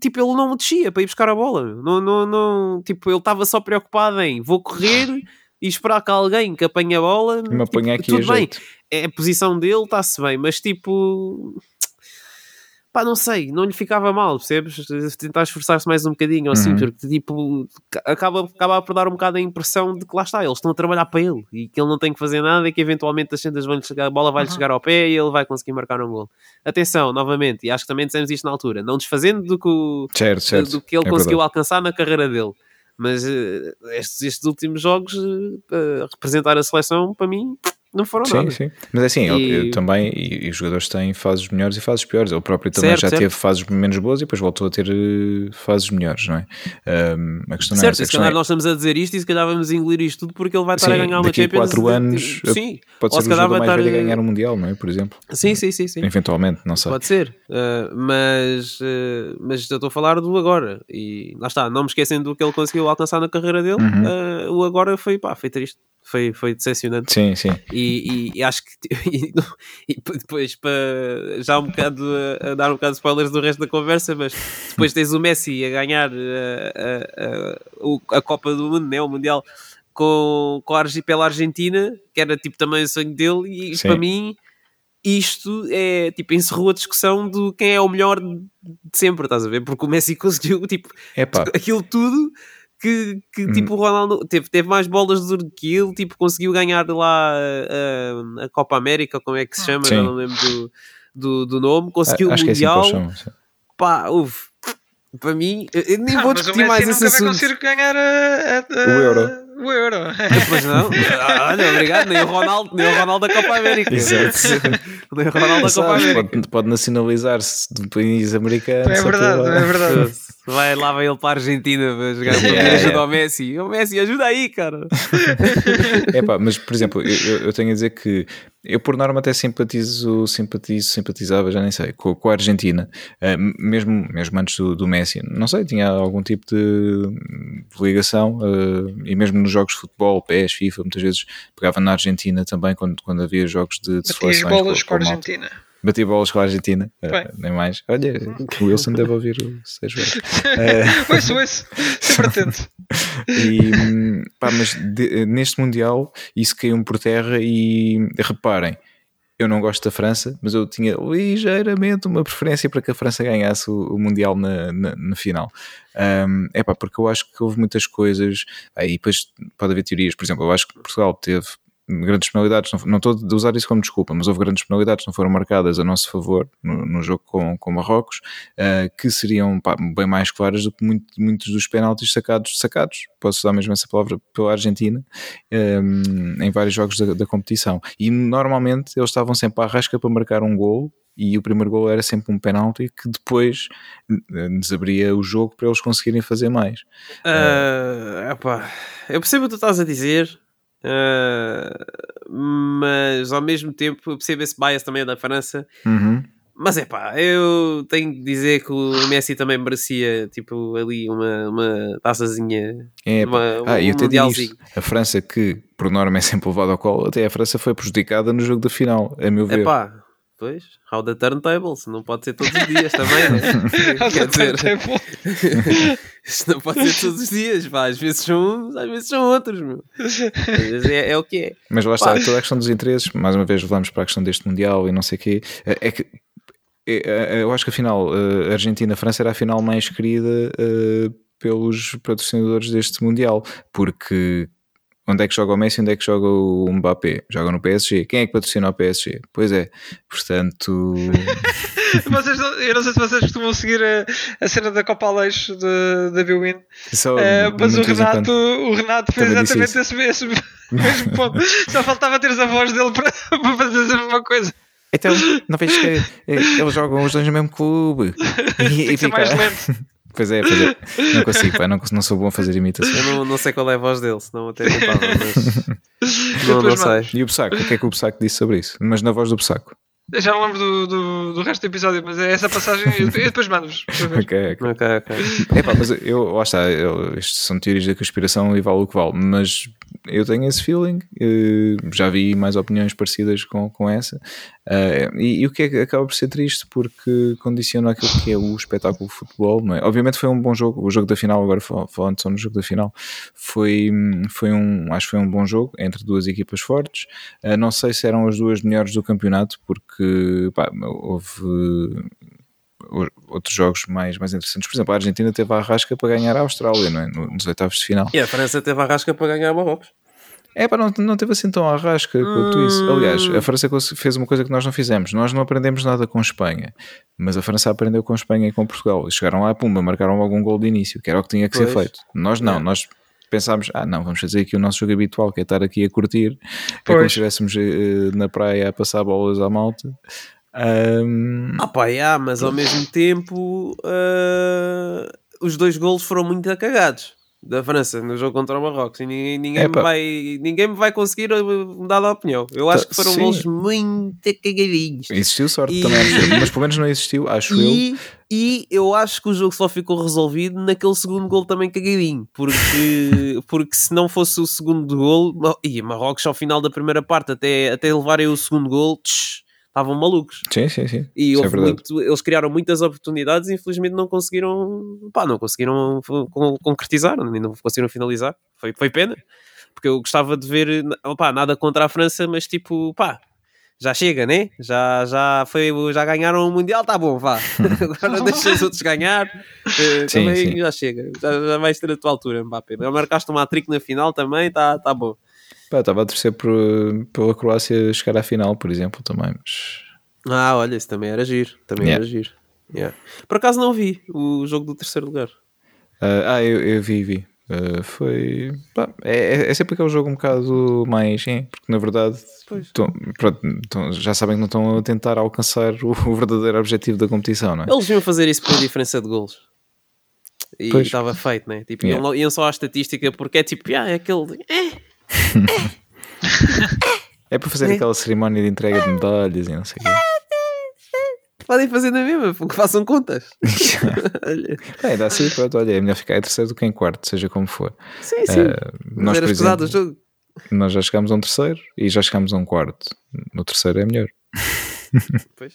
Tipo, ele não descia para ir buscar a bola. Não, não, não, tipo, ele estava só preocupado em vou correr e esperar que alguém que apanhe a bola. Me apanha tipo, aqui tudo bem, jeito. é a posição dele, está-se bem, mas tipo. Pá, não sei, não lhe ficava mal, percebes? Tentar esforçar-se mais um bocadinho, ou assim, Uhum. porque tipo, acaba, acaba por dar um bocado a impressão de que lá está, eles estão a trabalhar para ele e que ele não tem que fazer nada e que eventualmente as centas vão chegar, a bola vai-lhe Uhum. chegar ao pé e ele vai conseguir marcar um gol. Atenção, novamente, e acho que também dissemos isto na altura, não desfazendo do que, o- Certo, certo. do que ele É conseguiu verdade. alcançar na carreira dele. Mas eh, estes, estes últimos jogos, a representar a seleção, para mim, não foram Sim, nada. sim. Mas é assim, E- ele também, e, e os jogadores têm fases melhores e fases piores. Ele próprio também Certo, já certo. teve fases menos boas e depois voltou a ter eh, fases melhores, não é? Ahm, a questão é Certo, essa. e A se calhar é, nós estamos a dizer isto e se calhar vamos engolir isto tudo porque ele vai estar a Sim, ganhar uma a Champions. quatro de- anos, sim, pode ou ser se o jogador vai mais estar, velho a ganhar um Mundial, não é? Por exemplo. sim, sim, sim, sim. Eventualmente, não sei. Pode ser, uh, mas, uh, mas eu estou a falar do agora e lá está, não me esquecem do que ele conseguiu alcançar na carreira dele. Uhum. Uh, o agora foi, pá, foi triste, foi, foi decepcionante. Sim, sim. E, e- e acho que e, e depois para já um bocado a, a dar um bocado de spoilers do resto da conversa, mas depois tens o Messi a ganhar a, a- o- a Copa do Mundo, né, o Mundial com, com a Argi- pela Argentina, que era tipo também o sonho dele, e Sim. para mim isto é tipo encerrou a discussão do quem é o melhor de sempre, estás a ver? Porque o Messi conseguiu tipo aquilo tudo que, que Hum. tipo o Ronaldo teve, teve mais bolas do que ele, tipo, conseguiu ganhar lá uh, a Copa América, como é que se chama, Sim. já não lembro do, do, do nome, conseguiu acho o que é assim Mundial, pá, houve. Para mim, eu nem Ah, vou mas o discutir mais Messi esse nunca vai assunto. conseguir ganhar a- a- a- O Euro. O Euro. Pois não, Ah, olha, obrigado, nem o Ronaldo, nem o Ronaldo da Copa América. Exato. nem o Ronaldo da Copa América. pode, pode nacionalizar-se de um país americano. É verdade, é verdade. Vai lá, vai ele para a Argentina para jogar para Yeah, pedir ajuda yeah. ao Messi. O Messi, ajuda aí, cara. Epá, mas por exemplo, eu, eu- tenho a dizer que eu por norma até simpatizo, simpatizo, simpatizava, já nem sei, com, com a Argentina, Eh, mesmo, mesmo antes do, do Messi, não sei, tinha algum tipo de, ligação eh, e mesmo nos jogos de futebol, PES, FIFA, muitas vezes pegava na Argentina também quando, quando havia jogos de, de seleções. bolas com a malta. Bati bolas com a Argentina, Bem. nem mais. Olha, o Wilson deve ouvir o Sérgio Vieira. Ouço, ouço. Sempre atento. E, hum, pá, mas de- neste Mundial isso caiu-me por terra e reparem, eu não gosto da França, mas eu tinha ligeiramente uma preferência para que a França ganhasse o, o Mundial na, na, na final. Um, é pá, porque eu acho que houve muitas coisas, aí depois pode haver teorias, por exemplo, eu acho que Portugal teve grandes penalidades, não, estou a usar isso como desculpa, mas houve grandes penalidades que não foram marcadas a nosso favor no, no jogo com, com Marrocos, uh, que seriam pá, bem mais claras do que muito- muitos dos penaltis sacados, sacados, posso usar mesmo essa palavra, pela Argentina, um, em vários jogos da, da competição. E normalmente eles estavam sempre à rasca para marcar um gol. E o primeiro gol era sempre um penalti que depois eh, nos abria o jogo para eles conseguirem fazer mais. Ah, epá, eu percebo o que tu estás a dizer, ah, mas ao mesmo tempo eu percebo esse bias também da França. Uhum. Mas é pá, eu tenho que dizer que o Messi também merecia tipo ali uma, uma taçazinha, É, uma, Ah, um eu até digo a França que por norma é sempre levada ao colo, até a França foi prejudicada no jogo da final, a meu ver. É pá, pois, how the turntables, não pode ser todos os dias também, né? Quer dizer, isto não pode ser todos os dias, pá, às vezes são uns, às vezes são outros, meu. Às vezes é, é o que é. Mas lá está, Pá. toda a questão dos interesses, mais uma vez voltamos para a questão deste Mundial e não sei o quê, é é que é, é, eu acho que a final eh, Argentina-França era a final mais querida eh, pelos patrocinadores deste Mundial, porque onde é que joga o Messi, onde é que joga o Mbappé? Joga no PSG. Quem é que patrocina o PSG? Pois é, portanto... Vocês não- eu não sei se vocês costumam seguir a, a cena da Copa Aleixo de, da Bwin, Só Eh, mas o Renato, o Renato fez exatamente esse, esse mesmo ponto. Só faltava teres a voz dele para, para fazer a mesma coisa. Então, não vejo que eh, eles jogam os dois no mesmo clube. E, Tem e fica... mais lento. Pois é, pois é. Não consigo, pá, não, não sou bom a fazer imitações. Eu não, não sei qual é a voz dele, senão até tentava, mas não, não sei. E o Bussaco, o que é que o Bussaco disse sobre isso? Mas na voz do Bussaco. Eu já não lembro do, do, do resto do episódio, mas é essa passagem. Eu, eu depois mando-vos. Ok, ok. Ok, ok. Epá, mas eu, lá está, eu, isto são teorias da conspiração e vale o que vale, mas eu tenho esse feeling, eh, já vi mais opiniões parecidas com, com essa, eh, e, e o que é que acaba por ser triste porque condiciona aquilo que é o espetáculo de futebol, não é? Obviamente foi um bom jogo, o jogo da final, agora fal- falando só no jogo da final, foi, foi um, acho que foi um bom jogo entre duas equipas fortes, Eh, não sei se eram as duas melhores do campeonato, porque pá, houve outros jogos mais, mais interessantes. Por exemplo, a Argentina teve a arrasca para ganhar a Austrália, não é? No- Nos oitavos de final. E a França teve a rasca para ganhar Marrocos. É, pá, não, não teve assim tão a arrasca quanto isso. Aliás, a França fez uma coisa que nós não fizemos. Nós não aprendemos nada com Espanha, mas a França aprendeu com Espanha e com Portugal. Eles chegaram lá, pumba, marcaram logo um gol de início, que era o que tinha que ser Pois. feito. Nós não, É. nós pensámos, ah, não, vamos fazer aqui o nosso jogo habitual, que é estar aqui a curtir. É Pois. como se estivéssemos eh, na praia a passar bolas à malta. Ahm, Ah pá, yeah, mas ao mesmo tempo ah, os dois golos foram muito acagados da França no jogo contra o Marrocos e ninguém, ninguém, me, vai, ninguém me vai conseguir uh, mudar de opinião. Eu acho que foram sim. golos muito cagadinhos. existiu sorte E- também, mas pelo menos não existiu, acho eu. E, e eu acho que o jogo só ficou resolvido naquele segundo gol também cagadinho, porque, porque se não fosse o segundo gol, e Marrocos ao final da primeira parte, até, até levarem o segundo gol, tch, estavam malucos. Sim, sim, sim. E é houve verdade. muito, eles criaram muitas oportunidades e infelizmente não conseguiram, pá, não conseguiram concretizar, não conseguiram finalizar. Foi, foi pena, porque eu gostava de ver, opá, nada contra a França, mas tipo, pá, já chega, né? Já, já, foi, já ganharam o Mundial, tá bom, vá. Agora deixa os outros ganhar, eh, Sim, também sim. já chega. Já, já vais ter a tua altura, Mbappé. Já marcaste uma trick na final também, tá, tá bom. Pá, estava a torcer por, pela Croácia chegar à final, por exemplo, também, mas Ah, olha, isso também era giro. Também Yeah. era giro. Yeah. Por acaso não vi o jogo do terceiro lugar. Ah, ah, eu, eu vi, vi. Ah, foi. pá, é, é- é sempre aquele jogo um bocado mais. hein, porque na verdade tão- pronto, tão- já sabem que não estão a tentar alcançar o, o verdadeiro objetivo da competição, não é? Eles iam fazer isso pela diferença de golos. E estava feito, né? Tipo, Yeah. iam, iam só à estatística porque é tipo, ah, é aquele. É, É para fazer É. aquela cerimónia de entrega de medalhas e não sei o quê. podem fazer na mesma, porque façam contas. Olha, É, dá assim, pronto, olha, é melhor ficar em terceiro do que em quarto, seja como for. sim, sim. Mas nós, por exemplo, jogo. nós já chegámos a um terceiro e já chegámos a um quarto. No terceiro é melhor. Pois.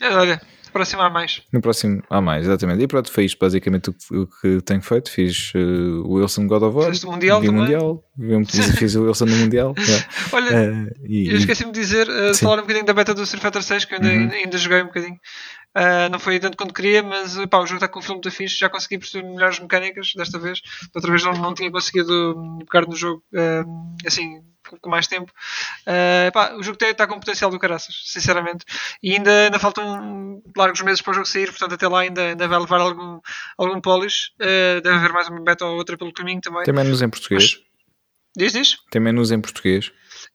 É, Olha, aproximar mais. No próximo há mais, exatamente. E pronto, foi isto basicamente o que, o que tenho feito. Fiz eh, o Wilson God of War, Fizeste o Mundial vi também? Mundial, fiz o Wilson no Mundial. yeah. Olha, Eh, e, eu esqueci-me de dizer, uh, Sim. falar um bocadinho da beta do Street Fighter 6, que eu ainda, Uhum. ainda, joguei um bocadinho. Uh, não foi tanto quanto queria, mas pá, o jogo está com um filme muito fixe. Já consegui perceber melhores mecânicas desta vez. Da outra vez não, não tinha conseguido hum, pegar no jogo uh, assim com mais tempo. Uh, pá, o jogo está com potencial do caraças, sinceramente. E ainda, ainda faltam largos meses para o jogo sair, portanto, até lá ainda, ainda vai levar algum, algum polish. Uh, deve haver mais uma beta ou outra pelo caminho também. Tem menus em português. Diz, diz? Tem menus em português.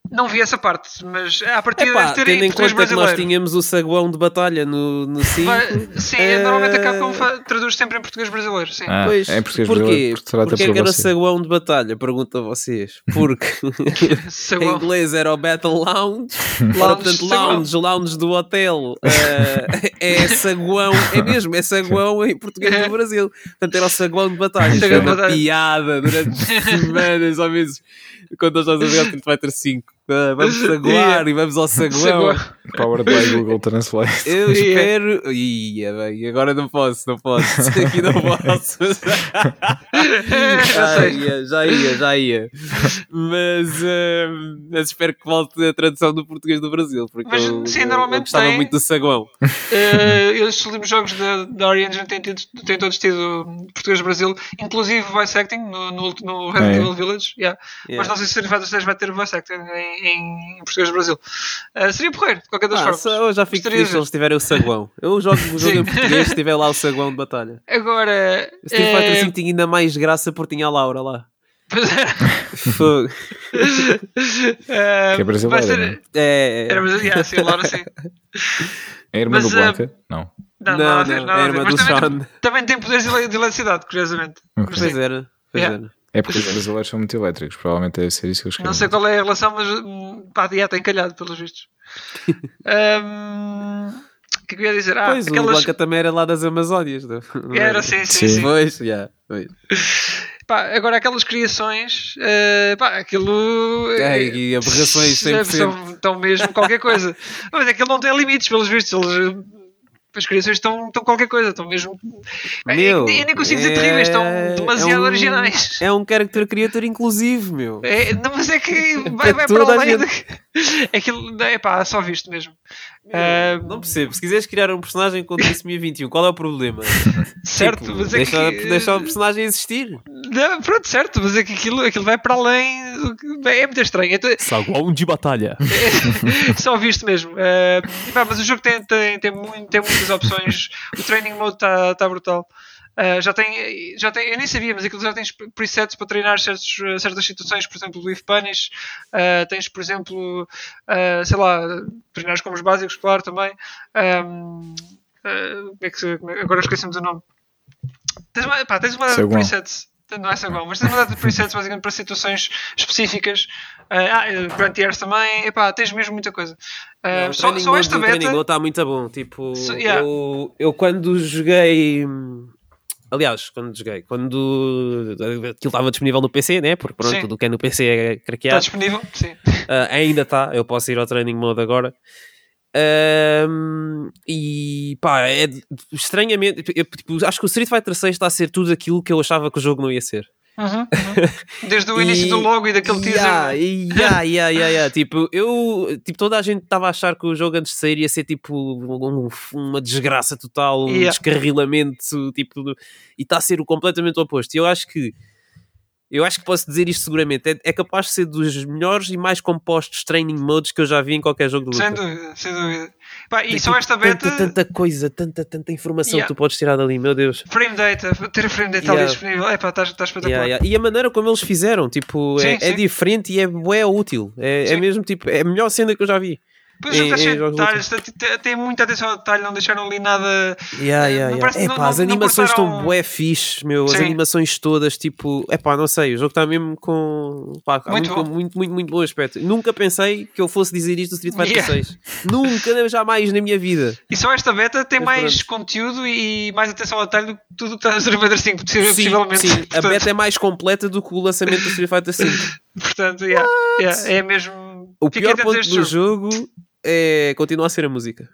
Não vi essa parte, mas a partir Epá, deve ter tendo em conta que nós tínhamos o saguão de batalha no, no 5. Vai- sim, Eh, normalmente a Capcom fa- traduz sempre em português brasileiro, sim. Ah, Pois, é em português porquê? brasileiro, porque que era você. saguão de batalha? Pergunto a vocês. Porque em inglês era o Battle Lounge, Ora, Lounge, portanto, lounge, lounge do hotel eh, é saguão, é mesmo, é saguão em português do Brasil. Portanto, era o saguão de batalha. É de uma piada durante semanas ou meses quando nós estamos a jogar Street Fighter 5. Ah, vamos saguar e vamos ao saguão. Powered by Google Translate. Eu espero. Ia bem, agora não posso, não posso. Aqui não posso. Já ia, já ia, já ia. Mas, hum, mas espero que volte a tradução do português do Brasil. Porque Mas, eu, sim, eu- eu normalmente gostava tem. muito do saguão. Eh, estes últimos jogos da, da Origin têm, tido, têm todos tido português Brasil, inclusive voice acting no, no, no Resident É. Evil Village. yeah. Yeah. Mas não sei se Fighter 6 vai ter voice acting em, em, em português Brasil. Eh, seria porreiro, de qualquer das Ah, formas. eu já fico feliz se eles tiverem o saguão. Eu jogo o jogo em português se tiver lá o saguão de batalha. Agora. O Street Fighter 5 tinha ainda mais graça porque tinha a Laura lá. pois é. Fogo. Que é brasileira, vai ser- não é? É, Era brasileira, sim, a Laura sim. É a irmã Mas, do Blanca? Não. Não, Não, a ver, não, nada é a irmã do também, Sean. também tem poderes de ele- de eletricidade, curiosamente. Ok. Mas Pois era. Pois Yeah. era. É porque os brasileiros são muito elétricos, provavelmente deve ser isso que eles Não querem. sei qual é a relação, mas pá, já tem calhado, pelos vistos. Um, o que é que eu ia dizer? Ah, pois, o aquelas... Blanca também era lá das Amazónias. Não? não Era, sim, sim, Sim. sim. Pois, yeah, pois. Pá, agora aquelas criações, eh, pá, aquilo. Ai, eh, e aberrações 100%. São, estão mesmo qualquer coisa. Mas aquilo não tem limites, pelos vistos. Eles, as criações estão, estão qualquer coisa, estão mesmo. Eh, Meu, eu nem consigo dizer é- terríveis, estão é demasiado um- originais. É um character creator inclusivo, meu. É, não, mas é que vai, Para vai para além. De... Aquilo, é pá, só visto mesmo. Ah, Não percebo. Se quiseres criar um personagem com trissomia 21, qual é o problema? certo, Tipo, mas é deixa, que. deixa o personagem existir. Não, pronto, certo, mas é que aquilo, aquilo vai para além. do que- É muito estranho. Então, Saguão de batalha. Só visto mesmo. Pá, mas o jogo tem, tem, tem, muito- tem muitas opções. O training mode está tá brutal. Eh, já tem, já tem, eu nem sabia, mas aquilo já tens presets para treinar certos, certas situações, por exemplo, do If Punish. Eh, tens, por exemplo, eh, sei lá, treinar com os básicos, claro, também. Como é que se- como é- agora esqueci-me do nome. Tens uma, pá, tens uma data de presets. Não é Saguão, mas tens uma data de presets basicamente para situações específicas. Eh, ah, eh, Frontiers também. Epá, tens mesmo muita coisa. Eh, o só, só esta training beta. mode está muito bom. Tipo, So- yeah. eu, eu quando joguei. Aliás, quando joguei, quando aquilo estava disponível no PC, né? Porque pronto, Sim. tudo o que é no PC é Está craqueado. disponível? Sim. Ah, ainda está, eu posso ir ao training mode agora. Ahm, e pá, é estranhamente, eu, tipo, acho que o Street Fighter 6 está a ser tudo aquilo que eu achava que o jogo não ia ser. Uhum, uhum. Desde o E- início do logo e daquele yeah, teaser. e- yeah, yeah, yeah, yeah. tipo, eu, tipo, toda a gente estava a achar que o jogo antes de sair ia ser tipo um- uma desgraça total, um Yeah. descarrilamento, tipo, e está a ser o completamente o oposto. E eu acho que eu acho que posso dizer isto seguramente. É, é capaz de ser dos melhores e mais compostos training modes que eu já vi em qualquer jogo de luta. Sem dúvida, sem dúvida. Pá, e Tem, só tipo, esta beta. Tanta, tanta coisa, tanta, tanta informação Yeah. que tu podes tirar dali, meu Deus. Frame data, ter frame data ali Yeah. disponível. É pá, está espetacular. Yeah, yeah. E a maneira como eles fizeram, tipo, é, Sim, é sim. diferente e é, é útil. É, é mesmo tipo, é a melhor cena que eu já vi. Pois o jogo em- está cheio em de jogos de detalhes, tem muita atenção ao detalhe, não deixaram ali nada. Yeah, yeah, yeah. Epá, não- as não animações estão bué fixe, meu. As Sim. animações todas, tipo, epá, não sei, o jogo está mesmo com pá, Muito muito, muito, muito, muito bom aspecto. Nunca pensei que eu fosse dizer isto do Street Fighter Yeah. 6. Nunca, jamais na minha vida. E só esta beta tem Mas mais conteúdo e mais atenção ao detalhe do que tudo o que está no Street Fighter 5, Sim, possivelmente. sim, a beta é mais completa do que o lançamento do Street Fighter 5. Portanto, yeah, yeah, é mesmo. O Fiquei pior ponto do jogo é continua a ser a música.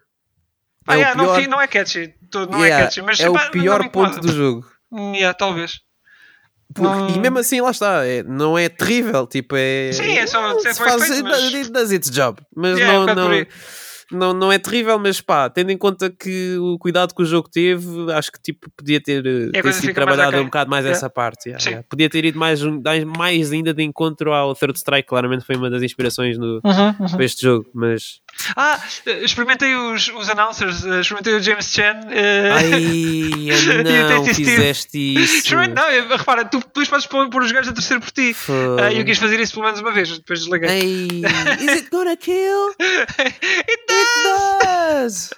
Ah, É yeah, não, pior- fi- não é catchy, não Yeah, é catchy, mas é o não pior ponto do jogo. Hum, yeah, talvez. Porque- Não- E mesmo assim, lá está, é- não é terrível, tipo, é. Sim, é só- não, é se faz, feito, mas- it does its job. Mas Yeah, é não, não, não, não é terrível, mas pá, tendo em conta que o cuidado que o jogo teve, acho que tipo, podia ter, eh, ter coisa sido trabalhado aquém. um bocado mais Yeah. essa parte. yeah, yeah. Podia ter ido mais, mais- ainda de encontro ao Third Strike, claramente foi uma das inspirações no, para este jogo, mas. Ah, eh, experimentei os, os announcers, eh, experimentei o James Chan. eh, Ai, não fizeste isso. Não, repara, tu depois podes pôr, pôr os gajos a terceiro por ti. Ah, eu quis fazer isso pelo menos uma vez, depois desliguei. Ei, is it gonna kill? It does!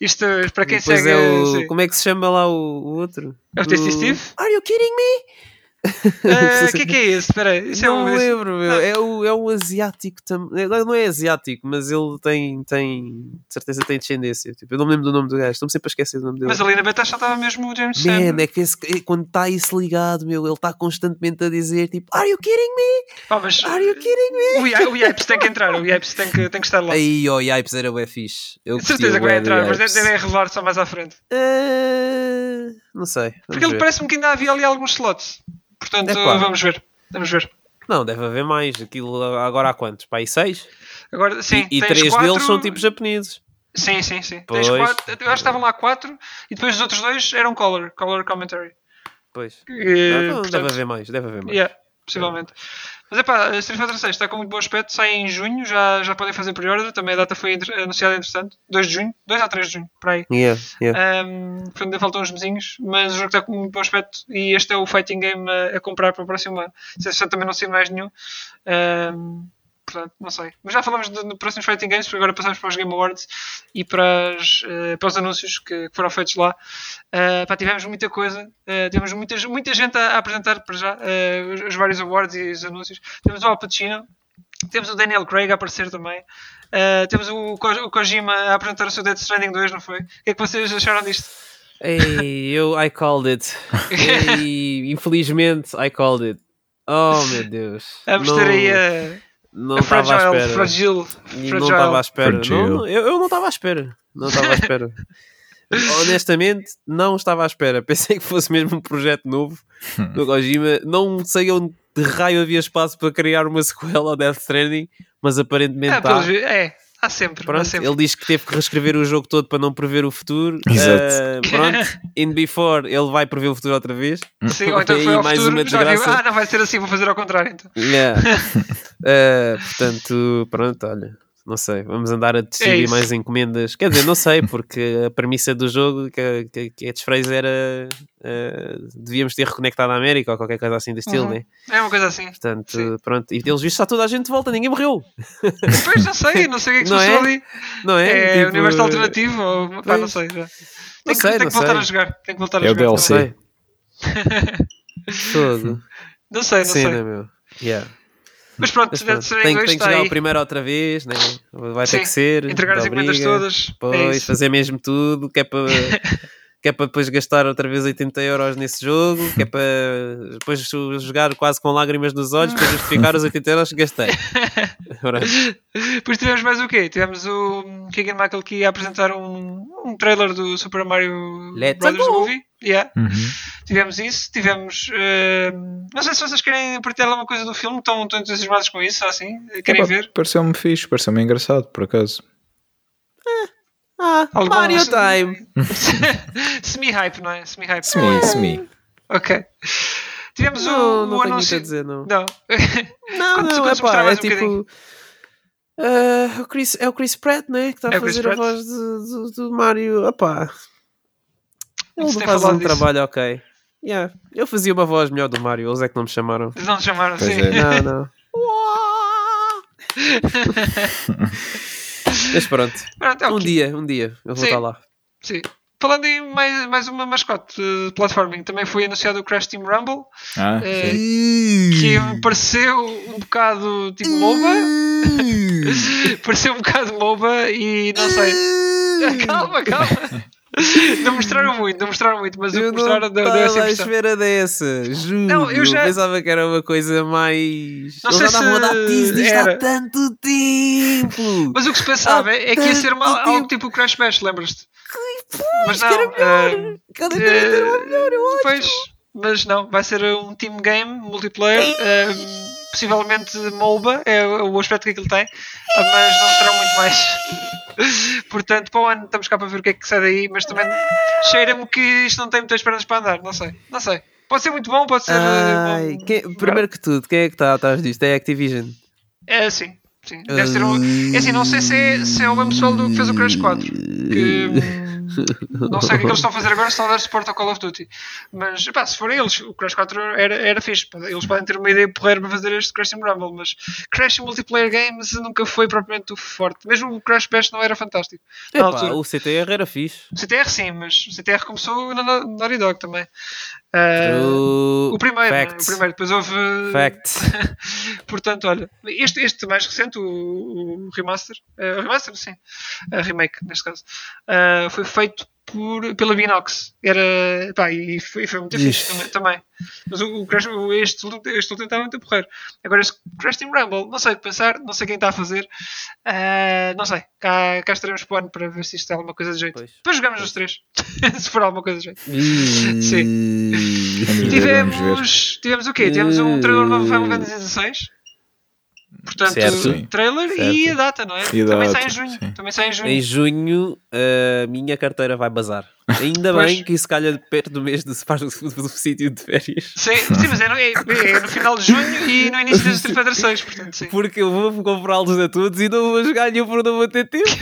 Isto, para quem Depois segue. é o, como é que se chama lá o, o outro? É o Tasty Steve? Are you kidding me? O que é que é esse? Espera aí, isso é não um. me lembro, meu. Ah. É, o, é um asiático também. Não é asiático, mas ele tem, tem. De certeza tem descendência. Tipo, eu não me lembro do nome do gajo, estou-me sempre a esquecer do nome dele. Mas ali na beta já estava mesmo o James. Man, é que esse- é quando está isso ligado, meu, ele está constantemente a dizer tipo, Are you kidding me? Mas Are you kidding me? o, o Yipes tem que entrar, o Yipes tem que, tem que estar lá. Aí, ó, Yipes era o fixe. Eu De certeza que vai entrar, mas devem revelar só mais à frente. Eh, Não sei. Porque ele parece-me que ainda havia ali alguns slots. Portanto, Epá. vamos ver. Vamos ver. Não, deve haver mais. Aquilo agora há quantos? Para aí seis? Agora, sim, e e três quatro... deles são tipo japoneses. Sim, sim, sim. Pois. Quatro... Eu acho que estavam lá quatro e depois os outros dois eram color, color commentary. Pois. E, Ah, então portanto, Deve haver mais, deve haver mais. Yeah, possivelmente. Mas é pá, Street Fighter 6 está com muito bom aspecto, sai em junho, já, já podem fazer pre-order, também a data foi anunciada entretanto, 2 de junho, 2 a 3 de junho, para aí. Yeah, yeah. Um, portanto, ainda faltam uns mesinhos, mas o jogo está com muito bom aspecto e este é o fighting game a, a comprar para o próximo ano. Se também não sei mais nenhum. Um, portanto, não sei. Mas já falamos de, de próximos fighting games, porque agora passamos para os Game Awards e para, as, eh, para os anúncios que, que foram feitos lá. Uh, pá, tivemos muita coisa, uh, tivemos muita, muita gente a, a apresentar para já uh, os, os vários awards e os anúncios. Temos o Al Pacino, Temos o Daniel Craig a aparecer também. Uh, temos o, Ko o, Kojima a apresentar o seu Death Stranding 2, não foi? O que é que vocês acharam disto? Ei, eu I called it. Ei, infelizmente I called it. Oh meu Deus. Vamos ter aí a, não a fragile, à espera. fragile, fragile. Não estava à espera. Fragile. Não, eu, eu não estava à espera. Não estava à espera. Honestamente, não estava à espera. Pensei que fosse mesmo um projeto novo do Kojima. Não sei onde de raio havia espaço para criar uma sequela ao Death Stranding, mas aparentemente pelos vi- é, há sempre. há Pronto, sempre. ele diz que teve que reescrever o jogo todo para não prever o futuro. Exato. Ah, pronto, in before ele vai prever o futuro outra vez. Sim, ou então E foi ao mais futuro, uma desgraça. ah, não vai ser assim, vou fazer ao contrário então. Yeah. Ah, portanto, pronto, olha, não sei, vamos andar a É distribuir isso. mais encomendas. Quer dizer, não sei, porque a premissa do jogo que, que, que a catchphrase era ah, devíamos ter reconectado a América ou qualquer coisa assim do estilo, Uhum. né? É uma coisa assim. Portanto, Sim. pronto, e eles vistos está toda a gente de volta, ninguém morreu, Pois não sei, não sei o que é que se Não passou é? ali. não é? É Tipo, universo alternativo ou pá, não sei já. Não Tem que, sei, tem não que voltar sei. a jogar. Tem que voltar a É o jogar. DLC. também. Fogo. Não sei, não Sim, sei. né, meu? Yeah. Mas pronto, Mas pronto, tem, 2 tem que está jogar aí. o primeiro outra vez, né? vai Sim, ter que ser. Entregar as encomendas todas. é Depois isso. fazer mesmo tudo, que é para. Que é para depois gastar outra vez 80 euros nesse jogo, que é para depois jogar quase com lágrimas nos olhos para justificar os 80 euros que gastei. Ora, Depois tivemos mais o quê? Tivemos o Keegan Michael que ia apresentar um, um trailer do Super Mario Let's Brothers go! Movie. Yeah. Uhum. Tivemos isso. Tivemos. eh, não sei se vocês querem partilhar alguma coisa do filme, estão, estão entusiasmados com isso, assim? Querem ver? Pareceu-me fixe, pareceu-me engraçado, por acaso. Ah, Algum- Mario Time! Semi-hype, não é? Semi-hype. Semi, semi. Ok. Tivemos Não, o, não o anúncio. a dizer, não. Não. Não, Quando- não, quando é pá, é um tipo. ah, o Chris, é o Chris Pratt, né? Que está É a fazer a voz de- do, do Mario. Opá. Ele faz um disso. trabalho ok. Yeah. Eu fazia uma voz melhor do Mario, eles é que não me chamaram. Eles não te chamaram Pois assim. é. Não, não. Mas pronto, Pronto, é um dia, um dia, eu vou Sim. estar lá. Sim. Falando em mais, mais uma mascote de platforming, também foi anunciado o Crash Team Rumble, Ah, eh, que me pareceu um bocado tipo MOBA. pareceu um bocado MOBA e não sei. calma, calma. Não mostraram muito, não mostraram muito, mas o Eu que não mostraram deu, deu essa impressão. espera dessa, juro. Não, eu já- pensava que era uma coisa mais. Não Eles sei a dar se tease disto era. há tanto tempo. Mas o que se pensava Há é que ia ser uma, algo tipo o Crash Bash, lembras-te? Mas que era não, melhor. eh, Cada vez era Eh, melhor, eu acho. Pois, mas não, vai ser um team game multiplayer, eh, possivelmente MOBA, é o aspecto que aquilo tem, mas não será muito mais. Portanto, para o ano estamos cá para ver o que é que sai daí, mas também cheira-me que isto não tem muitas pernas para andar, não sei, não sei. Pode ser muito bom, pode ser. eh, Ai, bom. quem- primeiro que tudo, quem é que está atrás disto? É a Activision. É sim, sim. Deve ser um. É assim, não sei se é, se é o mesmo pessoal do que fez o Crash 4. Que, hum, não sei o que é que eles estão a fazer agora, se estão a dar suporte ao Call of Duty. Mas, pá, se forem eles, o Crash 4 era, era fixe. Eles podem ter uma ideia porreira para fazer este Crash Rumble, mas Crash multiplayer games nunca foi propriamente o forte. Mesmo o Crash Bash não era fantástico. Epá, o CTR era fixe. O CTR sim, mas o CTR começou na Naughty Dog também. Ah, o... primeiro? Facts. o primeiro, depois houve. Facts. Portanto, olha, este, este mais recente, o, o remaster, o remaster, sim, a remake neste caso, eh, foi feito por, pela Binox. Era, pá, e foi, foi muito Ixi. fixe também, também. Mas o, o Crash, o- este, último- este último está muito porreiro. Agora, este Crash Team Rumble, não sei o que pensar, não sei quem está a fazer, eh, não sei. Cá, cá estaremos para o ano para ver se isto é alguma coisa de jeito. Pois. Depois jogamos os três, se for alguma coisa de jeito. Sim. Vamos ver. Tivemos, tivemos o quê? Tivemos um trailer novo Final Fantasy XVI. Portanto, Certo. Sim. trailer e Certo. a data, não é? E a Também data, sai em junho. sim. Também sai em junho. Em junho, a minha carteira vai bazar. Ainda Pois. bem que isso calha perto do mês de se faz do, do sítio de férias. Sim, sim, mas é no, é- é no final de junho e no início da Street Fighter 6, portanto, sim. Porque eu vou comprá-los a todos e não vou jogar nenhum por não vou ter tempo.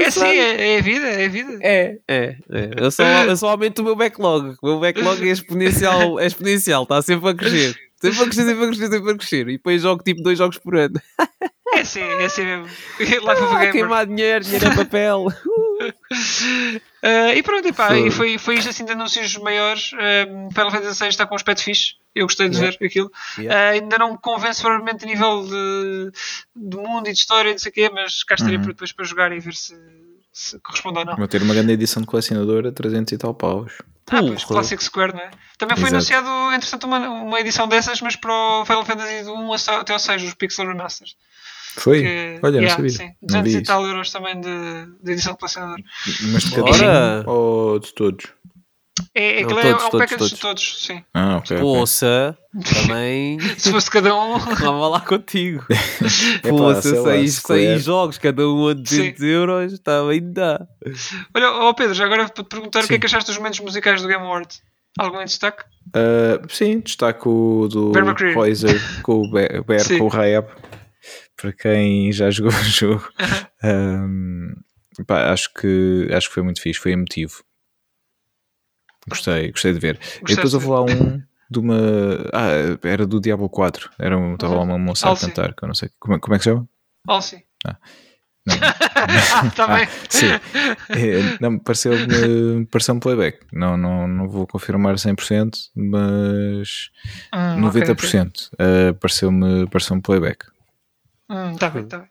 É assim, é, é a vida, é a vida. É, é, é. Eu, só, eu só aumento o meu backlog. O meu backlog é exponencial, é exponencial, está sempre a crescer. Sempre a crescer, sempre a crescer, sempre a crescer. E depois jogo tipo dois jogos por ano. É assim, é assim mesmo. Life of a Ah, Gamer. queimar dinheiro, dinheiro em papel. Ah, e pronto, epá, Foi. e foi, foi isto assim de anúncios maiores. Um, Final Fantasy VI está com um aspecto fixe. Eu gostei de Yeah. ver aquilo. Yeah. Ah, ainda não me convence provavelmente a nível de, de mundo e de história, não sei o quê, mas cá estaria Uhum. para depois para jogar e ver se, se corresponde ou não. Vou ter uma grande edição de colecionadora, 300 e tal paus. Ah, pois. Classic Square, não é? Também foi Exato. anunciado, entretanto, uma, uma edição dessas, mas para o Final Fantasy do 1 até ao 6, os Pixel Remasters. Foi? Que- Olha, não yeah, sabia. Sim, Não 200 vi e tal euros também de, de edição de colecionador. Mas de cada um ou de todos? É, é, Não, aquilo é- todos, é um todos, package todos. de todos, sim. Ah, ok. Poça, também Se fosse cada um. vamos lá contigo. Epá, Poça, sei lá, seis, Square. seis jogos, cada um a 200 euros, também dá. Olha, ó Pedro, já agora para te perguntar o que é Sim. que achaste dos momentos musicais do Game Awards? Algum em destaque? Ah, sim, destaco o do. Poiser com o Bear, Sim. com o Raeb. Para quem já jogou o jogo, Ahm, pá, acho, que, acho que foi muito fixe, foi emotivo. Gostei, gostei de ver. e depois de houve lá um de uma. Ah, era do Diablo 4. Era um, estava lá uma moça a cantar, que eu não sei. Como, é- como é que se chama? Alci. Não. ah, está bem. Sim. É, não, pareceu-me pareceu playback. Não, não, não vou confirmar 100%, mas Hum, ok, 90%. Uh, pareceu-me pareceu playback. ok. Hum, Está bem, está bem.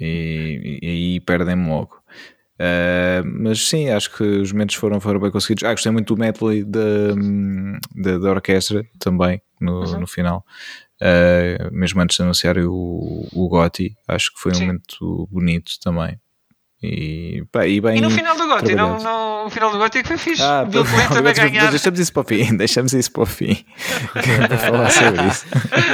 E, e aí perdem-me logo. Uh, mas sim, acho que os momentos foram, foram bem conseguidos. Ah, gostei muito do medley da, da, orquestra também no, Uhum. no final. Uh, mesmo antes de anunciar o, o Gotti, acho que foi um Sim. momento bonito também. E, pá, e bem E no final do Gotti, não, não, o final do é que foi fixe. Ah, Bill Clinton a ganhar. Deixamos isso para o fim. Deixamos isso para o fim. Para falar sobre isso.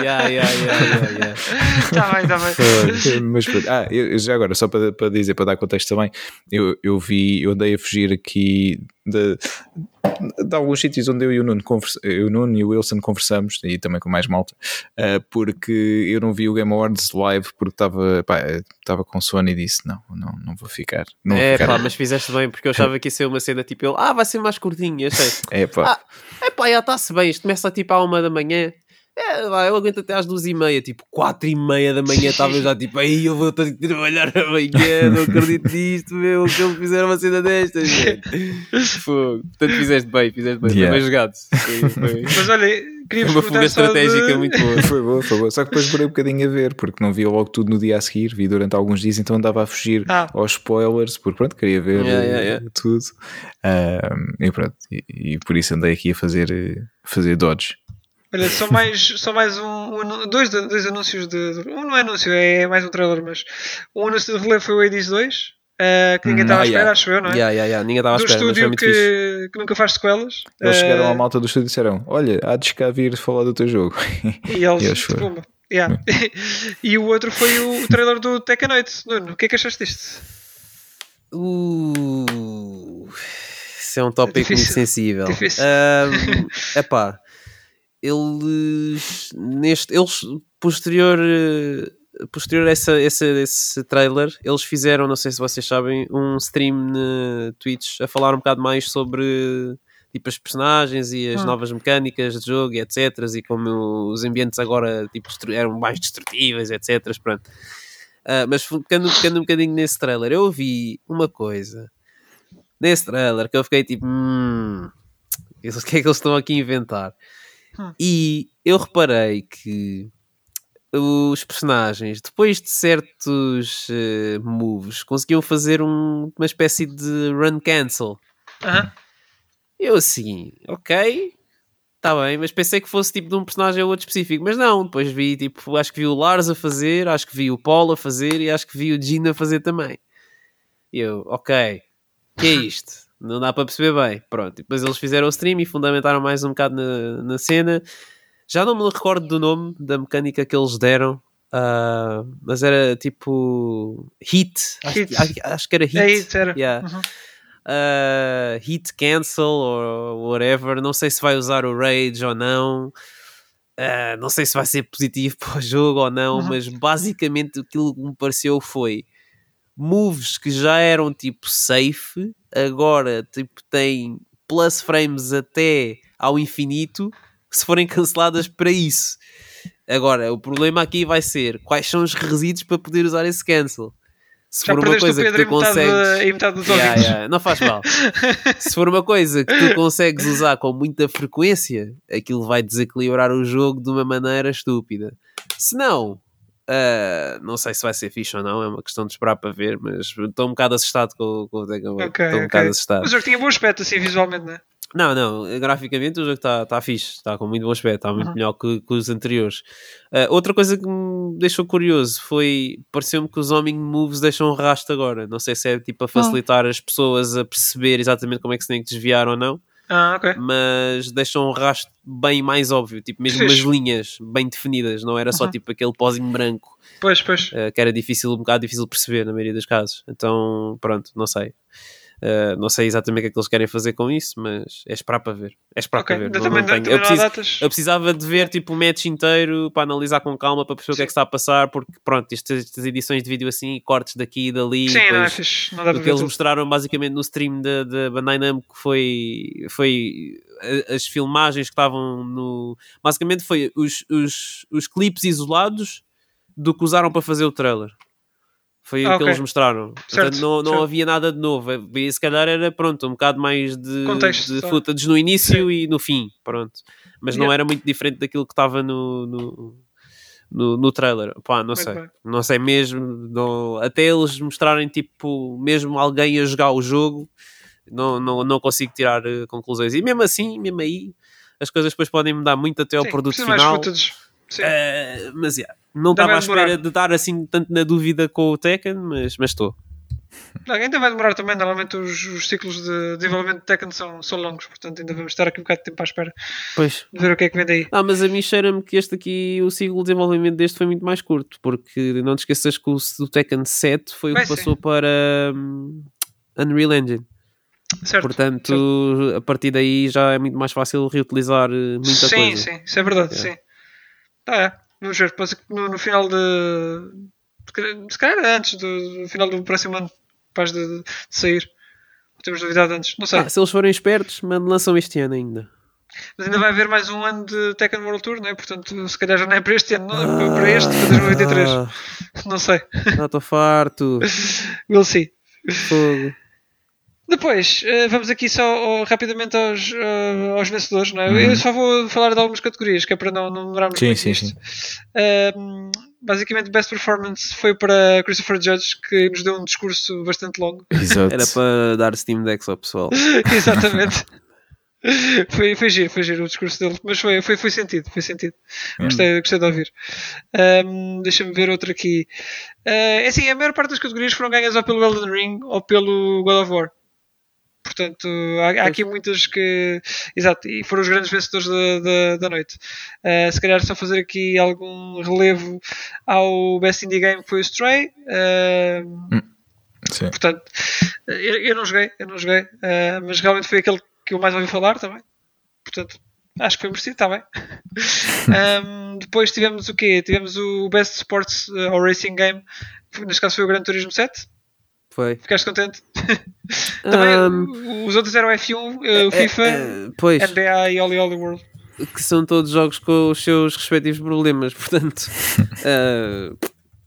Yeah, yeah, yeah, yeah, yeah. Está bem, está bem. Mas. Ah, eu, eu já agora, só para, para dizer, para dar contexto também, eu, eu vi, eu andei a fugir aqui de, de alguns sítios onde eu e o Nuno, conversa, eu, o Nuno e o Wilson conversamos, e também com mais malta, ah, porque eu não vi o Game Awards live porque estava, estava com sono e disse: não, não, não vou ficar. Não vou É ficar. pá, mas fizeste bem, porque eu achava que ia ser uma cena tipo ele, ah, vai ser mais curtinho. É pá. Ah, é pá, já está-se bem, isto começa tipo à uma da manhã. É, vai, eu aguento até às duas e meia, tipo, quatro e meia da manhã estava já tipo, aí eu vou ter que trabalhar amanhã, não acredito nisto, meu, que eles fizeram uma cena destas. Fogo. Portanto, fizeste bem, fizeste bem, Yeah. foi bem jogado. Foi, foi- Mas olha, queria foi uma fuga estratégica muito boa. Foi boa, foi boa. Só que depois demorei um bocadinho a ver, porque não via logo tudo no dia a seguir, vi durante alguns dias, então andava a fugir Ah. aos spoilers, porque pronto, queria ver Yeah, eh, yeah, yeah. tudo. Ahm, e pronto, e, e por isso andei aqui a fazer, eh, fazer dodge. Olha, só mais, só mais um, um dois, dois anúncios de, Um não é anúncio, é mais um trailer, mas um anúncio de relevo foi o Hades 2, eh, que ninguém Hum, estava ah, à espera, yeah. acho eu, não é? Yeah, yeah, yeah. Ninguém estava à Do espera, foi estúdio que, que nunca faz sequelas. Eles eh, chegaram à malta do estúdio e disseram: Olha, há de cá vir falar do teu jogo. E eles, E eles foram. pumba. Yeah. e o outro foi o trailer do Tekken 8. Nuno, o que é que achaste disto? Uh, isso é um tópico muito sensível. Difícil. É epá, eles neste eles posterior eh, posterior a essa, essa, esse trailer eles fizeram, não sei se vocês sabem um stream na Twitch a falar um bocado mais sobre tipo as personagens e as Hum. novas mecânicas de jogo e etc e como os ambientes agora tipo, eram mais destrutíveis etc pronto Ah, mas ficando, ficando um bocadinho nesse trailer eu vi uma coisa nesse trailer que eu fiquei tipo hum, o que é que eles estão aqui a inventar Hum. e eu reparei que os personagens, depois de certos eh, moves, conseguiam fazer um- uma espécie de run cancel. Eu assim, ok, está bem, mas pensei que fosse tipo de um personagem ou outro específico, mas não, depois vi tipo, acho que vi o Lars a fazer, acho que vi o Paul a fazer e acho que vi o Gino a fazer também. E eu, ok, que é isto? Não dá para perceber bem. Pronto, e depois eles fizeram o stream e fundamentaram mais um bocado na, na cena. Já não me recordo do nome da mecânica que eles deram, ah, mas era tipo Hit. Acho, Hit. acho- acho que era Hit. É isso, era. Yeah. Uhum. Uh, hit cancel ou whatever. Não sei se vai usar o Rage ou não. Uh, não sei se vai ser positivo para o jogo ou não, Uhum. mas basicamente aquilo que me pareceu foi moves que já eram tipo safe, agora tipo têm plus frames até ao infinito se forem canceladas para isso. Agora, o problema aqui vai ser quais são os requisitos para poder usar esse cancel. Se Já for uma coisa que tu metade, consegues. metade dos Yeah, yeah, não faz mal. Se for uma coisa que tu consegues usar com muita frequência, aquilo vai desequilibrar o jogo de uma maneira estúpida. Se não, ah, não sei se vai ser fixe ou não, é uma questão de esperar para ver, mas estou um bocado assustado com, com o Tekken Wave. Ok, Estou um ok. bocado assustado. Mas o jogo tinha bom aspecto, assim, visualmente, não é? Não, não, graficamente o jogo está tá fixe, está com muito bom aspecto, está muito Uhum. melhor que, que os anteriores. Ah, outra coisa que me deixou curioso foi, pareceu-me que os homing moves deixam um rastro agora. Não sei se é tipo a facilitar as pessoas a perceber exatamente como é que se tem que desviar ou não, Ah, ok. mas deixam um rastro bem mais óbvio, tipo mesmo Fixe. umas linhas bem definidas, não era só Uhum. tipo aquele pozinho branco Pois, pois. ah, que era difícil, um bocado difícil de perceber na maioria dos casos. Então, pronto, não sei. Ah, não sei exatamente o que é que eles querem fazer com isso, mas é esperar para ver. É esperar Ok. para ver. Ainda Não- também, não tenho- eu, preciso, datas. eu precisava de ver tipo o match inteiro para analisar com calma para perceber o que é que está a passar, porque pronto, estas, estas edições de vídeo assim, cortes daqui e dali, Sim, não é fixe. Não dá o que eles tudo. mostraram basicamente no stream da, da Bandai Namco foi, foi as filmagens que estavam no. Basicamente foi os, os, os clipes isolados do que usaram para fazer o trailer. Foi Ah, o que eles mostraram. Certo, Portanto, não, não certo. havia nada de novo. E se calhar era pronto, um bocado mais de, Contexto, de footage no início e no fim. Pronto. Mas não Yeah. era muito diferente daquilo que estava no, no, no, no trailer. Pá, não Muito sei. bem. Não sei mesmo. não- até eles mostrarem, tipo, mesmo alguém a jogar o jogo, não, não, não consigo tirar eh, conclusões. E mesmo assim, mesmo aí, as coisas depois podem mudar muito até ao Sim, produto final. Sim. Eh, mas yeah, não estava à espera de dar assim tanto na dúvida com o Tekken, mas estou. Não, ainda vai demorar também, normalmente os, os ciclos de desenvolvimento de Tekken são, são longos, portanto ainda vamos estar aqui um bocado de tempo à espera Pois. de ver o que é que vem daí. Ah, mas a mim cheira-me que este aqui, o ciclo de desenvolvimento deste foi muito mais curto, porque não te esqueças que o, o Tekken 7 foi o que passou para hum, Unreal Engine. Certo. Portanto, a partir daí já é muito mais fácil reutilizar eh, muita sim, coisa. sim, isso é verdade, É. sim. Tá, é. Vamos ver, pode ser que no, no final de. Se calhar antes do, do final do próximo ano, capaz de, de sair. Temos novidade antes, não sei. Ah, se eles forem espertos, lançam este ano ainda. Mas ainda vai haver mais um ano de Tekken World Tour, não é? Portanto, se calhar já não é para este ano, não é para este, para 2023. Ah, Não sei. já estou farto. We'll see. Fogo. Depois, eh, vamos aqui só oh, rapidamente aos, eh, aos vencedores, não é? Uhum. Eu só vou falar de algumas categorias, que é para não, não demorarmos Sim, muito sim, nisto. sim. Um, basicamente, Best Performance foi para Christopher Judge, que nos deu um discurso bastante longo. Exato. Era para dar Steam Decks ao pessoal. Exatamente. foi, foi giro, foi giro o discurso dele, mas foi, foi, foi sentido, foi sentido. Gostei, gostei de ouvir. Um, Deixa-me ver outro aqui. Uh, é assim, a maior parte das categorias foram ganhas ou pelo Elden Ring ou pelo God of War. Portanto, há, há aqui muitas que. Exato, e foram os grandes vencedores da, da, da noite. Uh, se calhar só fazer aqui algum relevo ao Best Indie Game que foi o Stray. Uh, Sim. portanto, eu, eu não joguei, eu não joguei, uh, mas realmente foi aquele que eu mais ouvi falar também. Portanto, acho que foi merecido, está bem. um, depois tivemos o quê? Tivemos o Best Sports uh, ou Racing Game, neste caso foi o Gran Turismo 7. Foi. Ficaste contente? também Ahm, os outros eram F1, uh, o FIFA, é, é, pois, NBA e Oli Oli World. que são todos jogos com os seus respectivos problemas, portanto,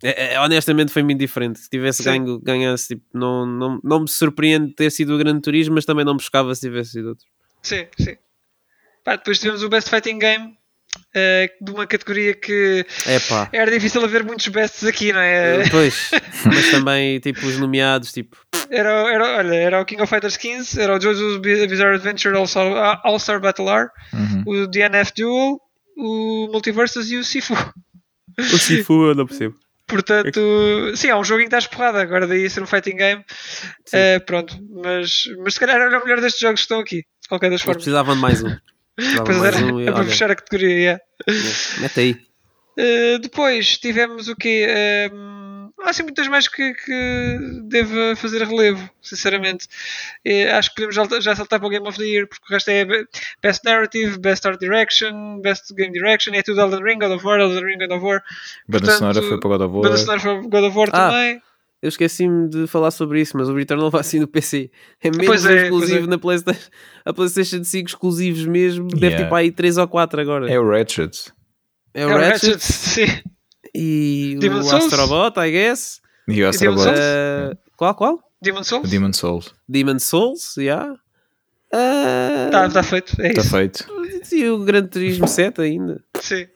é- honestamente foi muito diferente. Se tivesse Sim. ganho, ganhasse, tipo, não, não, não me surpreende ter sido o Grande Turismo, mas também não me chocava se tivesse sido outro. Sim, sim. Pá, depois tivemos o Best Fighting Game, uh, de uma categoria que era difícil haver muitos bests aqui, não é? Pois, mas também, tipo, os nomeados, tipo, Era, era, olha, era o King of Fighters 15, era o JoJo's Bi- Bizarre Adventure All-Star All -Star Battle R, Uhum. o DNF Duel, o Multiversus e o Sifu. o Sifu eu não percebo. Portanto, sim, é um jogo em que estás porrada, agora daí ser um fighting game. Eh, pronto, mas, mas se calhar era o melhor destes jogos que estão aqui, de qualquer das Eles formas. precisavam de mais um. Pois era, um é para olha, fechar a categoria. yeah. mete aí. Uh, depois tivemos o quê? Um, há assim muitas mais que, que devo fazer relevo, sinceramente. Eh, acho que podemos já, já saltar para o Game of the Year, porque o resto é be- Best Narrative, Best Art Direction, Best Game Direction, é tudo Elden Ring, God of War, Elden Ring, God of War. Banda sonora foi para God of War. Banda sonora foi God of War Ah, também. Eu esqueci-me de falar sobre isso, mas o Returnal vai assim no PC. É mesmo é, exclusivo é. na PlayStation. A PlayStation 5 exclusivos mesmo. Deve Yeah. ter para aí 3 ou 4 agora. É o Ratchet. É É o o Ratchet Ratchet, sim. e Demon's o Souls. Astrobot, I guess. E o Astro Demon Boy. Souls? Uh, qual, qual? Demon Souls? Demon Souls. Demon Souls, já. Yeah. Uh, Tá, tá feito. É Está isso. feito. E o Gran Turismo 7 ainda. Sim.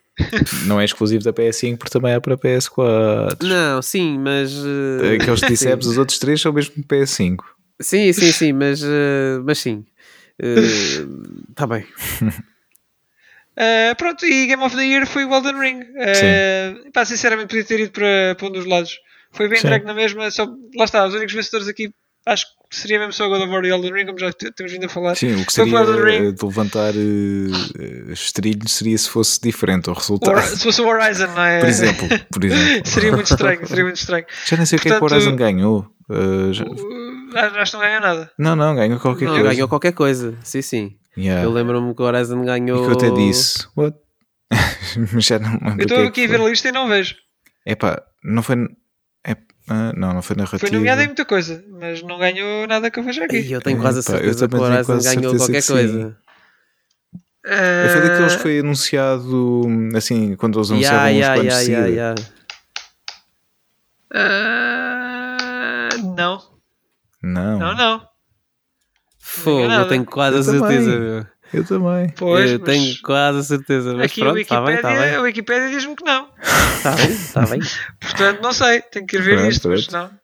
Não é exclusivo da PS5, porque também há para PS4. Não, sim, mas. uh, Aqueles que dissemos, os outros três são mesmo PS5. Sim, sim, sim, mas, uh, mas sim. Está bem. Uh, pronto, e Game of the Year foi o Elden Ring. Uh, pá, sinceramente, podia ter ido para, para um dos lados. Foi bem Sim. entregue na mesma. Só, lá está, os únicos vencedores aqui acho que seria mesmo só God of War e Elden Ring, como já temos vindo a falar. Sim, o que seria Ring. de levantar eh, estrilho seria se fosse diferente o resultado. Se fosse o Horizon, não é? Por exemplo, por exemplo. seria muito estranho, seria muito estranho. Já nem sei o que é que o Horizon ganhou. Eh, já- Uh, acho que não ganha nada. Não, não, ganhou qualquer Não, coisa. ganhou qualquer coisa. Sim, sim. Yeah. Eu lembro-me que o Horizon E ganhou. que eu até disse, what? Mas já não lembro Eu estou é aqui a ver a lista e não vejo. Epá, não foi. É, ah, não, não foi narrativa. Foi nomeado em muita coisa, mas não ganhou nada que eu veja aqui. Ih, eu tenho quase a eu certeza que o Horizon ganhou qualquer coisa. Eu foi daqueles que Uh, foi anunciado assim, quando eles Ya, anunciavam ya, os de ya, saída. ya. uh, não, Não, não, não. Fogo, eu tenho quase a Eu também. certeza. Eu também. Pois, eu mas tenho quase a certeza. Mas aqui a pronto, está bem, Wikipédia, está bem. a Wikipédia diz-me que não. Está bem, está bem. Portanto, não sei, tenho que ir ver Pronto, isto, mas pronto. não.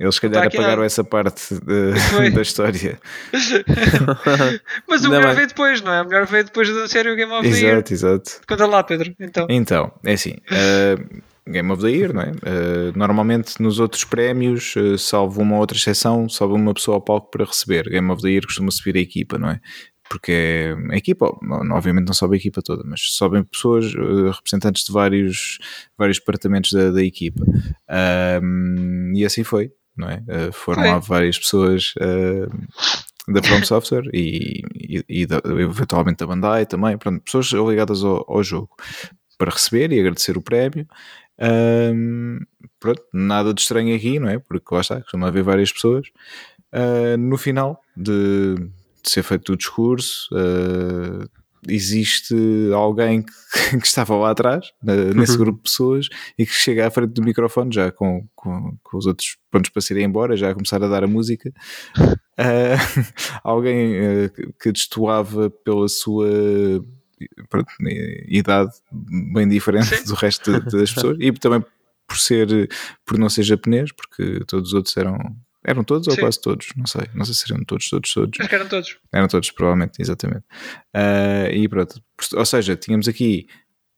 Eles se calhar Tá apagaram nada. essa parte de- da história. Mas o melhor bem. veio depois, não é? O melhor veio depois de anunciar o Game of the Year. Exato, exato. Conta lá, Pedro. Então, Então, é assim, uh, Game of the Year, não é? Uh, normalmente nos outros prémios, uh, salvo uma outra exceção, sobe uma pessoa ao palco para receber. Game of the Year costuma subir a equipa, não é? Porque é a equipa, obviamente não sobe a equipa toda, mas sobem pessoas, uh, representantes de vários, vários departamentos da, da equipa. Um, e assim foi, não é? Uh, foram lá várias pessoas uh, da From Software e, e, e da- eventualmente da Bandai também, pronto, pessoas ligadas ao, ao jogo para receber e agradecer o prémio. Ahm, pronto, nada de estranho aqui, não é? Porque lá está, costuma haver várias pessoas. Ah, no final de, de ser feito o discurso, ah, existe alguém que, que estava lá atrás, na- nesse grupo de pessoas, e que chega à frente do microfone, já com, com, com os outros prontos para se irem embora, já a começar a dar a música. Ah, alguém ah, que- destoava pela sua pronto, idade bem diferente Sim. do resto das pessoas e também por ser por não ser japonês porque todos os outros eram eram todos ou Sim. quase todos não sei não sei se eram todos todos todos acho que eram todos. eram todos provavelmente exatamente Ah, e pronto ou seja tínhamos aqui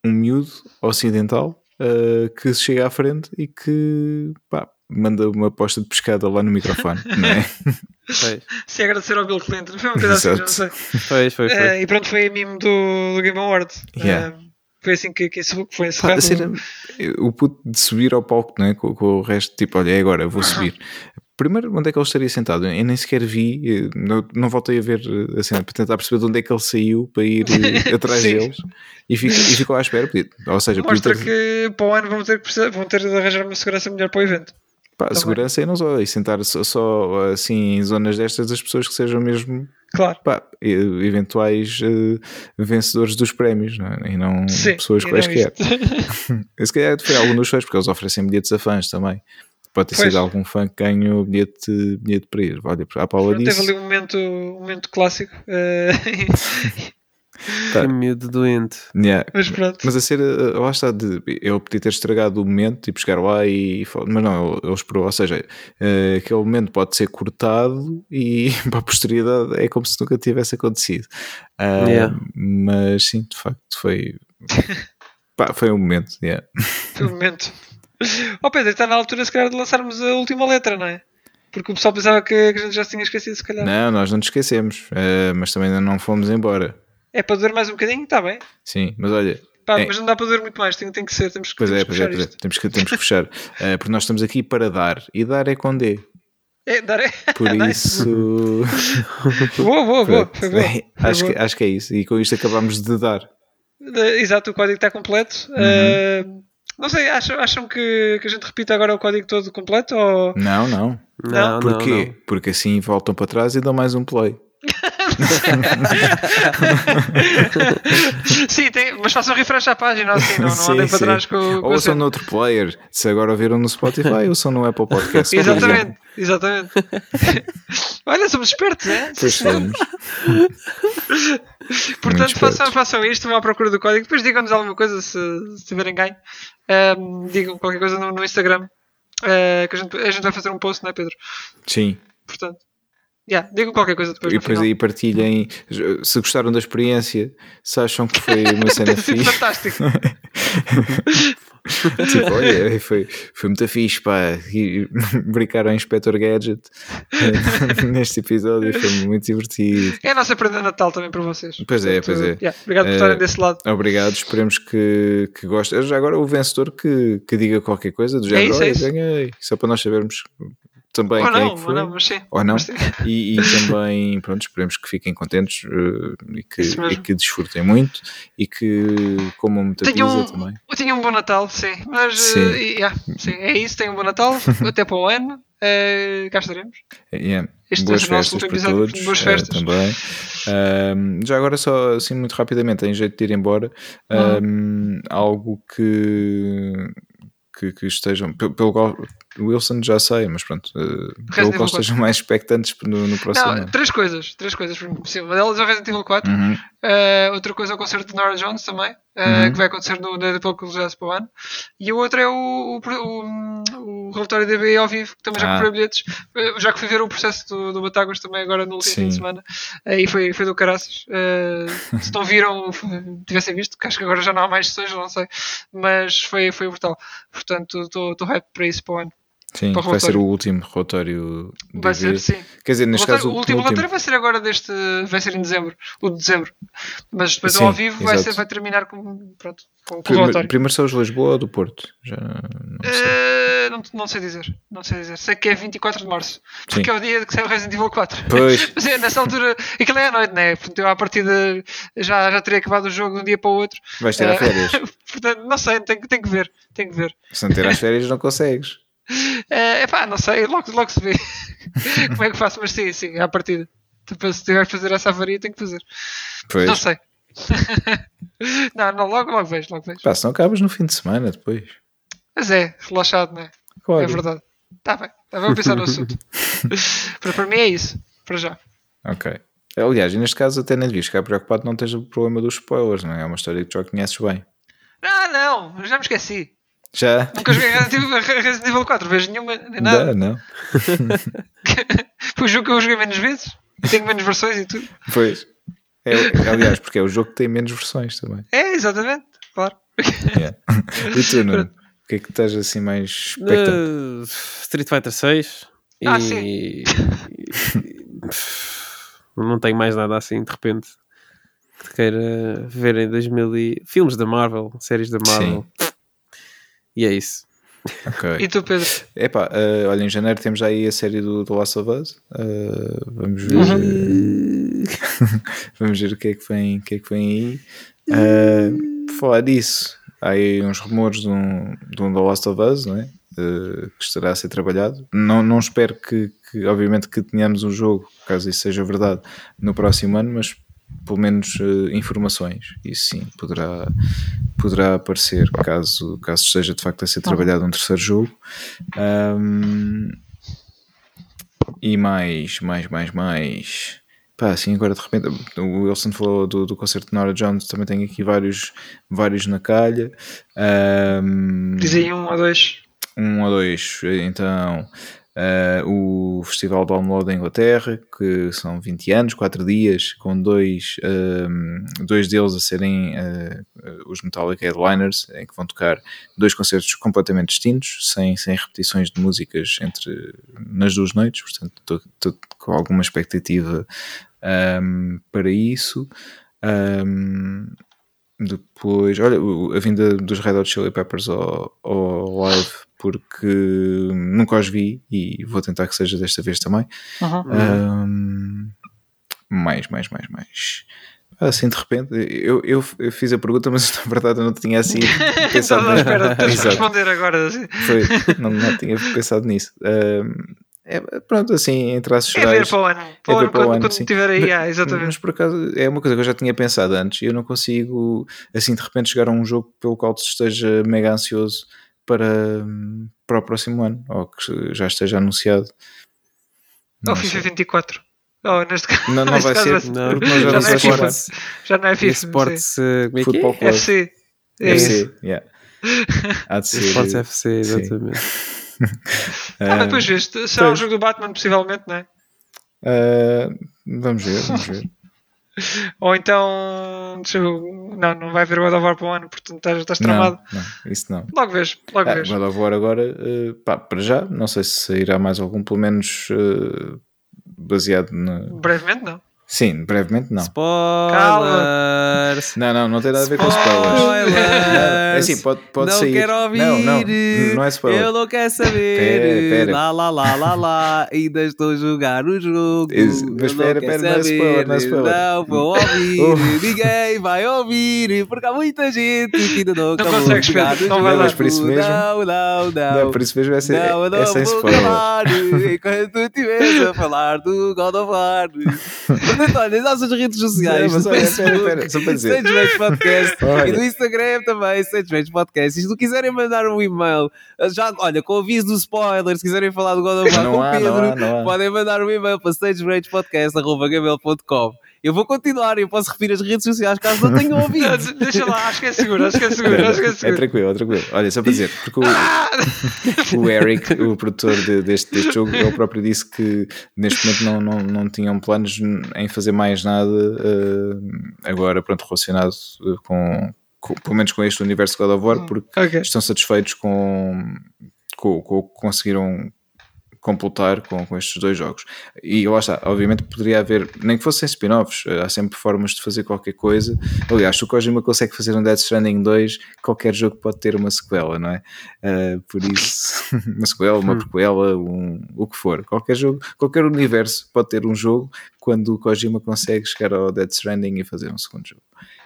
um miúdo ocidental ah, que se chega à frente e que pá, manda uma aposta de pescada lá no microfone não é? Foi, Se agradecer ao Bill Clinton, foi uma coisa assim, não sei. foi, foi. foi. Eh, e pronto, foi a mimo do, do Game Award. Yeah. Eh, foi assim que, que isso foi encerrado. cena- o puto de subir ao palco né, com, com o resto, tipo, olha, é agora, vou subir. Primeiro, onde é que ele estaria sentado? Eu nem sequer vi, eh, não, não voltei a ver eh, a cena para tentar perceber de onde é que ele saiu para ir eh, atrás deles e, fica, e ficou à espera. Ou seja, Mostra ter, que para o ano vão ter, que vão ter de arranjar uma segurança melhor para o evento. pá, a segurança e não só, e sentar só, só, assim em zonas destas as pessoas que sejam mesmo Claro. pá, eventuais eh, vencedores dos prémios não é? e não Sim. pessoas e quaisquer. isto. Esse calhar foi algum dos fãs, porque eles oferecem bilhetes a fãs também. Pode ter Pois. sido algum fã que ganhou bilhete, bilhete para ir. Olha, à Paula Pronto, teve disse. ali um momento, um momento clássico. eh, Tá. Que miúdo doente. Yeah. mas pronto. Mas a ser, eh, lá está, de, eu podia ter estragado o momento, tipo, chegar lá e. Mas não, ele, ele esperou. Ou seja, eh, aquele momento pode ser cortado e para a posteridade é como se nunca tivesse acontecido. Yeah. Mas sim, de facto, foi. pá, foi um momento. Yeah. Foi o momento. Ó Pedro, está na altura se calhar de lançarmos a última letra, não é? Porque o pessoal pensava que, a gente já se tinha esquecido, se calhar. Não, nós não nos esquecemos, eh, mas também ainda não fomos embora. É para doer mais um bocadinho? Está bem. Sim, mas olha, Pá, É. mas não dá para doer muito mais, tem, tem que ser, temos que, Pois é, temos é, pois é. isto. Temos, que, temos que fechar. Eh, porque nós estamos aqui para dar. E dar é com D. É, dar é. Por isso. Boa, boa, boa. Pronto. Foi boa. É, Foi acho, boa. que, acho que é isso. E com isto acabamos de dar. De- Exato, o código está completo. Uhum. Eh, não sei, acham, acham que, que a gente repita agora o código todo completo? Ou... Não, não. Não, não, Porquê? não. Porque assim voltam para trás e dão mais um play. Sim, tem, mas façam refresh à página assim, não, não Sim, andem para trás com, com Ou são cena. noutro player. Se agora ouviram no Spotify, ou são no Apple Podcast. Exatamente, exatamente. Olha, somos espertos, é? Pois somos. Portanto, façam, façam isto, vão à procura do código. Depois digam-nos alguma coisa se, se tiverem ganho. Ahm, digam qualquer coisa no, no Instagram. Ah, que a gente, a gente vai fazer um post, não é, Pedro? Sim. Portanto, yeah, digam qualquer coisa depois E depois final. aí partilhem se gostaram da experiência, se acham que foi uma cena fixe. fantástico. tipo, olha, foi, foi muito fixe, pá. E brincaram em Inspector Gadget neste episódio, foi muito divertido. É a nossa prenda de Natal também para vocês. Pois é, Portanto, pois é. yeah, obrigado por estarem desse lado. Obrigado, esperemos que, que gostem. Já agora o vencedor que, que diga qualquer coisa do género, isso, é "Olha, isso." ganhei, só para nós sabermos também Ou quem é não, que ou foi. não, mas sim. Ou não. Sim. E, e também, pronto, esperemos que fiquem contentes eh, e, que, e que desfrutem muito e que comam muita Tenham pizza um, também. tenham um bom Natal, sim. Mas Sim. eh, yeah, sim, é isso, tenham um bom Natal. Até para o ano. Eh, cá estaremos. Yeah. Este Boas é festas para todos Boas eh, festas. também. Ahm, já agora, só assim muito rapidamente, em jeito de ir embora, Uhum. algo que, que, que estejam, pelo, qual Wilson já sei, mas pronto, pelo Evil qual 4. estejam mais expectantes no, no próximo Não, ano. três coisas. Três coisas. Sim, uma delas é o Resident Evil 4. Uhum. Eh, outra coisa é o concerto de Nora Jones também, eh, Uhum. que vai acontecer no Dead Apocalypse Jazz para o ano. E o outro é o, o, o, o relatório da BI ao vivo, que também já Ah. comprei bilhetes, eh, já que fui ver o processo do, do Batáguas também agora no último fim de semana. Eh, e foi, foi do caraças. Se não viram, tivessem visto, que acho que agora já não há mais sessões, não sei. Mas foi, foi brutal. Portanto, estou hype para isso para o ano. Sim, o vai ser o último relatório Vai ser, sim. Quer dizer, O, neste relatório- caso, o último último. relatório vai ser agora deste. Vai ser em dezembro. O de dezembro. Mas depois Sim, ao vivo vai, ser, vai terminar com, pronto, com, com o Primeiro, relatório. primeiro são os de Lisboa ou do Porto? Já não sei. Eh, não, não sei dizer. Não sei dizer. Sei que é 24 de março. Porque Sim. é o dia que sai o Resident Evil 4. Pois. Mas é, nessa altura. Aquilo é à noite, né? Portanto, eu à partida já, já teria acabado o jogo de um dia para o outro. Vais tirar Eh, férias. Portanto, não sei. Tenho, tenho que ver. Tenho que ver. Se não tirar as férias, não consegues. É pá, não sei. Logo, logo se vê como é que faço. Mas sim, sim. À partida. Depois, se tiver que fazer essa avaria, tenho que fazer. Pois. Não sei. não, não, logo, logo vejo, logo vejo. Pá, se não acabas no fim de semana depois. Mas é, relaxado, não é? Claro. É verdade. Está bem, tá, vamos pensar no assunto. para, para mim é isso, para já. Ok. Aliás, e neste caso até nem devias ficar preocupado, não tens o problema dos spoilers, não é? É uma história que tu já conheces bem. Ah, não, já me esqueci. Já? Nunca joguei Resident Evil- Resident Evil 4, vejo nenhuma, nem nada. Dá, não? Foi o jogo que eu joguei menos vezes. E tenho menos versões e tudo. Pois. É, aliás, porque é o jogo que tem menos versões também. É, exatamente, claro. Yeah. E tu, Nuno? O que é que estás assim mais expectante? Uh, Street Fighter 6 Ah, e... não tenho mais nada assim de repente que queira ver em 2000 e... filmes da Marvel, séries da Marvel e é isso Ok. E tu, Pedro? Epá, eh, olha, em janeiro temos aí a série do The Last of Us. Eh, vamos ver. Uhum. vamos ver o que é que vem, o que é que vem aí. Eh, por falar disso, há aí uns rumores de um, de um The Last of Us, não é? Que estará a ser trabalhado. Não, não espero que, que, obviamente, que tenhamos um jogo, caso isso seja verdade, no próximo ano, mas pelo menos eh, informações. Isso sim, poderá, poderá aparecer caso, caso esteja de facto a ser trabalhado um terceiro jogo. Ahm, e mais, mais, mais, mais. Pá, assim agora de repente o Wilson falou do, do concerto de Nora Jones, também tenho aqui vários, vários na calha. Ahm, Diz aí um ou dois. um ou dois, então o Festival de Download da Inglaterra, que são 20 anos, 4 dias, com dois, ehm, dois deles a serem eh, os Metallica Headliners, em que vão tocar dois concertos completamente distintos, sem, sem repetições de músicas entre nas duas noites, portanto estou com alguma expectativa ehm, para isso. Ehm, depois, olha, a vinda dos Red Hot Chili Peppers ao, ao live, porque nunca os vi e vou tentar que seja desta vez também. Uhum. Ahm, mais, mais, mais, mais. Assim de repente, eu, eu, eu fiz a pergunta, mas na verdade eu não tinha assim pensado Estava à espera de responder agora. assim. Foi, não, não tinha pensado nisso. Ahm, É, pronto, assim, em traços É ver gerais. para o ano. Para o ver ano, para o quando, ano, quando sim. tiver aí, Mas- ah, exatamente. Mas por acaso é uma coisa que eu já tinha pensado antes e eu não consigo, assim, de repente chegar a um jogo pelo qual se esteja mega ansioso para, para o próximo ano ou que já esteja anunciado. Ou Não sei. FIFA 24. Oh, neste caso, Não, não neste vai caso ser, Não, porque nós já, já não não é FIFA. Sports, já não é FIFA. Esports, eh, como é que Futebol é? Club. FC. É isso. FC, yeah. Há de ser. Esports FC, sim. exatamente. Ah, mas depois viste. Será o pois. jogo do Batman, possivelmente, não é? ah, vamos ver, vamos ver. Ou então. Não, não vai haver God of War para o ano, portanto estás, estás tramado. Não, não, isso não. Logo vês, logo Ah, vês. God of War agora, eh, pá, para já, não sei se sairá mais algum, pelo menos eh, baseado na. Brevemente, não. Sim, brevemente não. Spoilers! Não, não, não tem nada a ver com spoilers. Spoilers! É assim, pode, pode não sair. quero ouvir! Não, não, não é spoiler. Eu não quero saber! Pera, pera. Lá, lá, lá, lá, lá! Ainda estou a jogar o jogo! Mas não espera, espera, não é spoiler, não é spoiler. Não vou ouvir! Oh. Ninguém vai ouvir! Porque há muita gente que ainda não acabou consegues, de jogar não vai jogo. lá. Mas por isso mesmo- Não, não, não! Não, por isso mesmo é sem, Não, eu não é sem vou spoiler. calar enquanto tu estiveres a falar do God of War. Olha, nas nossas redes sociais, Não, mas só para dizer. Bens Podcast e no Instagram também, Bens Podcast. E se quiserem mandar um e-mail, já, olha, com aviso do spoiler, se quiserem falar do God of War com o há, Pedro, não há, não há. podem mandar um e-mail para stagebrandspodcast.com. Eu vou continuar, eu posso repetir as redes sociais caso não tenham ouvido. Não, de- Deixa lá, acho que é seguro, acho que é seguro, acho que é É seguro. tranquilo, é tranquilo. Olha, só para dizer, porque o, o Eric, o produtor de- deste, deste jogo, ele próprio disse que neste momento não, não, não tinham planos em fazer mais nada eh, agora, pronto, relacionado eh, com, com- pelo menos com este universo God of War, porque Ok. estão satisfeitos com, com, com o que conseguiram completar com, com estes dois jogos. E lá está, obviamente poderia haver, nem que fossem spin-offs, eh, há sempre formas de fazer qualquer coisa. Aliás, se o Kojima consegue fazer um Death Stranding 2, qualquer jogo pode ter uma sequela, não é? Eh, por isso, uma sequela, uma prequela, um, o que for. Qualquer jogo, qualquer universo pode ter um jogo quando o Kojima consegue chegar ao Death Stranding e fazer um segundo jogo.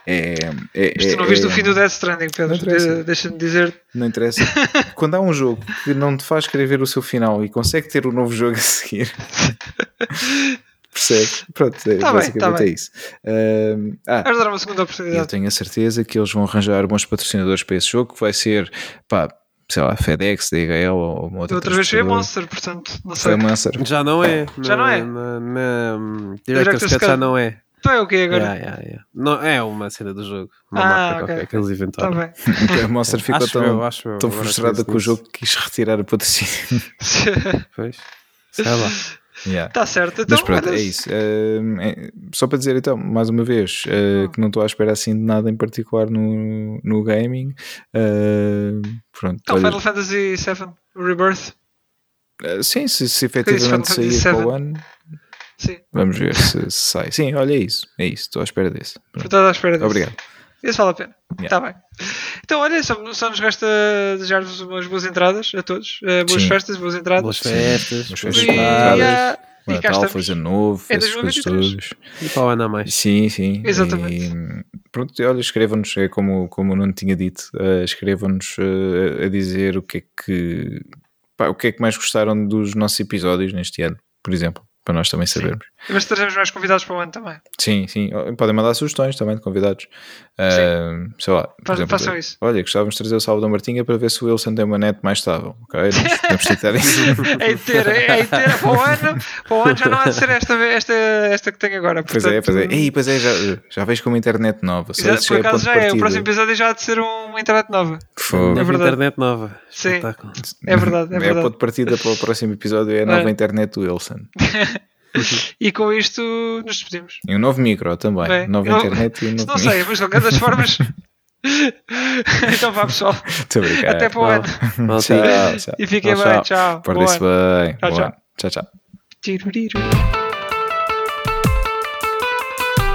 É, é, Mas tu não é- viste o é- fim do Death Stranding, Pedro. De- Deixa-me dizer. não interessa. Quando há um jogo que não te faz querer ver o seu final e consegue ter um novo jogo a seguir, percebes? Pronto, é, Tá bem, basicamente tá bem. é isso. Ahm, ah, Vais dar uma segunda eu oportunidade. tenho a certeza que eles vão arranjar bons patrocinadores para esse jogo, que vai ser, pá, sei lá, FedEx, DHL ou uma outra outra vez foi a. Monster, portanto, não Foi sei. a Monster. Já não é. Já não é? Na, na, na Director's Cut. já não é. Então é o que agora? Yeah, yeah, yeah. Não, é uma cena do jogo. Uma Ah, marca ok, qualquer que eles inventaram. bem. A Monster ficou acho tão, eu, acho eu. tão frustrada com o jogo que quis retirar o patrocínio. Pois. Sei lá. Yeah. Está certo. Então, Mas pronto, é isso. Ahm, é- só para dizer então, mais uma vez, ah, que não estou à espera assim de nada em particular no, no gaming. Ah, pronto, Então, olha, Final Fantasy VII Rebirth. ah, sim, se, se efetivamente sair para o ano, Sim. vamos ver se, se sai. Sim, olha é isso, é isso, estou à espera desse. Pronto. Estou à espera disso. Obrigado. Isso vale a pena. Yeah. Está bem. Então, olha, só, só nos resta desejar-vos umas boas entradas a todos. Eh, boas Sim. festas, boas entradas. Boas festas. Boas festas, E, entradas. ah, e cá Natal, feliz novo, Em essas coisas 2023. todas. E para o ano a mais. Sim, sim. Exatamente. E, pronto, e olha, escrevam-nos, é como, como o Nuno tinha dito, eh, escrevam-nos eh, a dizer o que é que pá, o que é que mais gostaram dos nossos episódios neste ano, por exemplo, para nós também sabermos. Mas teremos mais convidados para o ano também. Sim, sim. Podem mandar sugestões também de convidados. Eh, sei lá, por Fa- exemplo, façam isso. Olha, gostávamos de trazer o Salvador Martinha para ver se o Wilson tem uma net mais estável. Ok? Nós podemos citar isso. É inteira, é inteira para o ano. Para o ano já não há de ser esta, esta, esta que tenho agora. Pois é, portanto, pois é. Ei, pois é, já, já vejo com uma internet nova. Só Exato, por é acaso já de é. O próximo episódio já há de ser um- uma internet nova. Fogo. É verdade. internet nova. Sim. É verdade, é É verdade. ponto de partida para o próximo episódio é a nova É. internet do Wilson. E com isto nos despedimos. E um novo micro também. Bem, nova eu- internet e um novo Não micro. sei, mas de qualquer das formas. então vá pessoal. Até para o ano. Malta. Tchau, tchau. E fiquem Tchau, bem. tchau. Portem-se bem. Tchau, tchau. Tchau, tchau.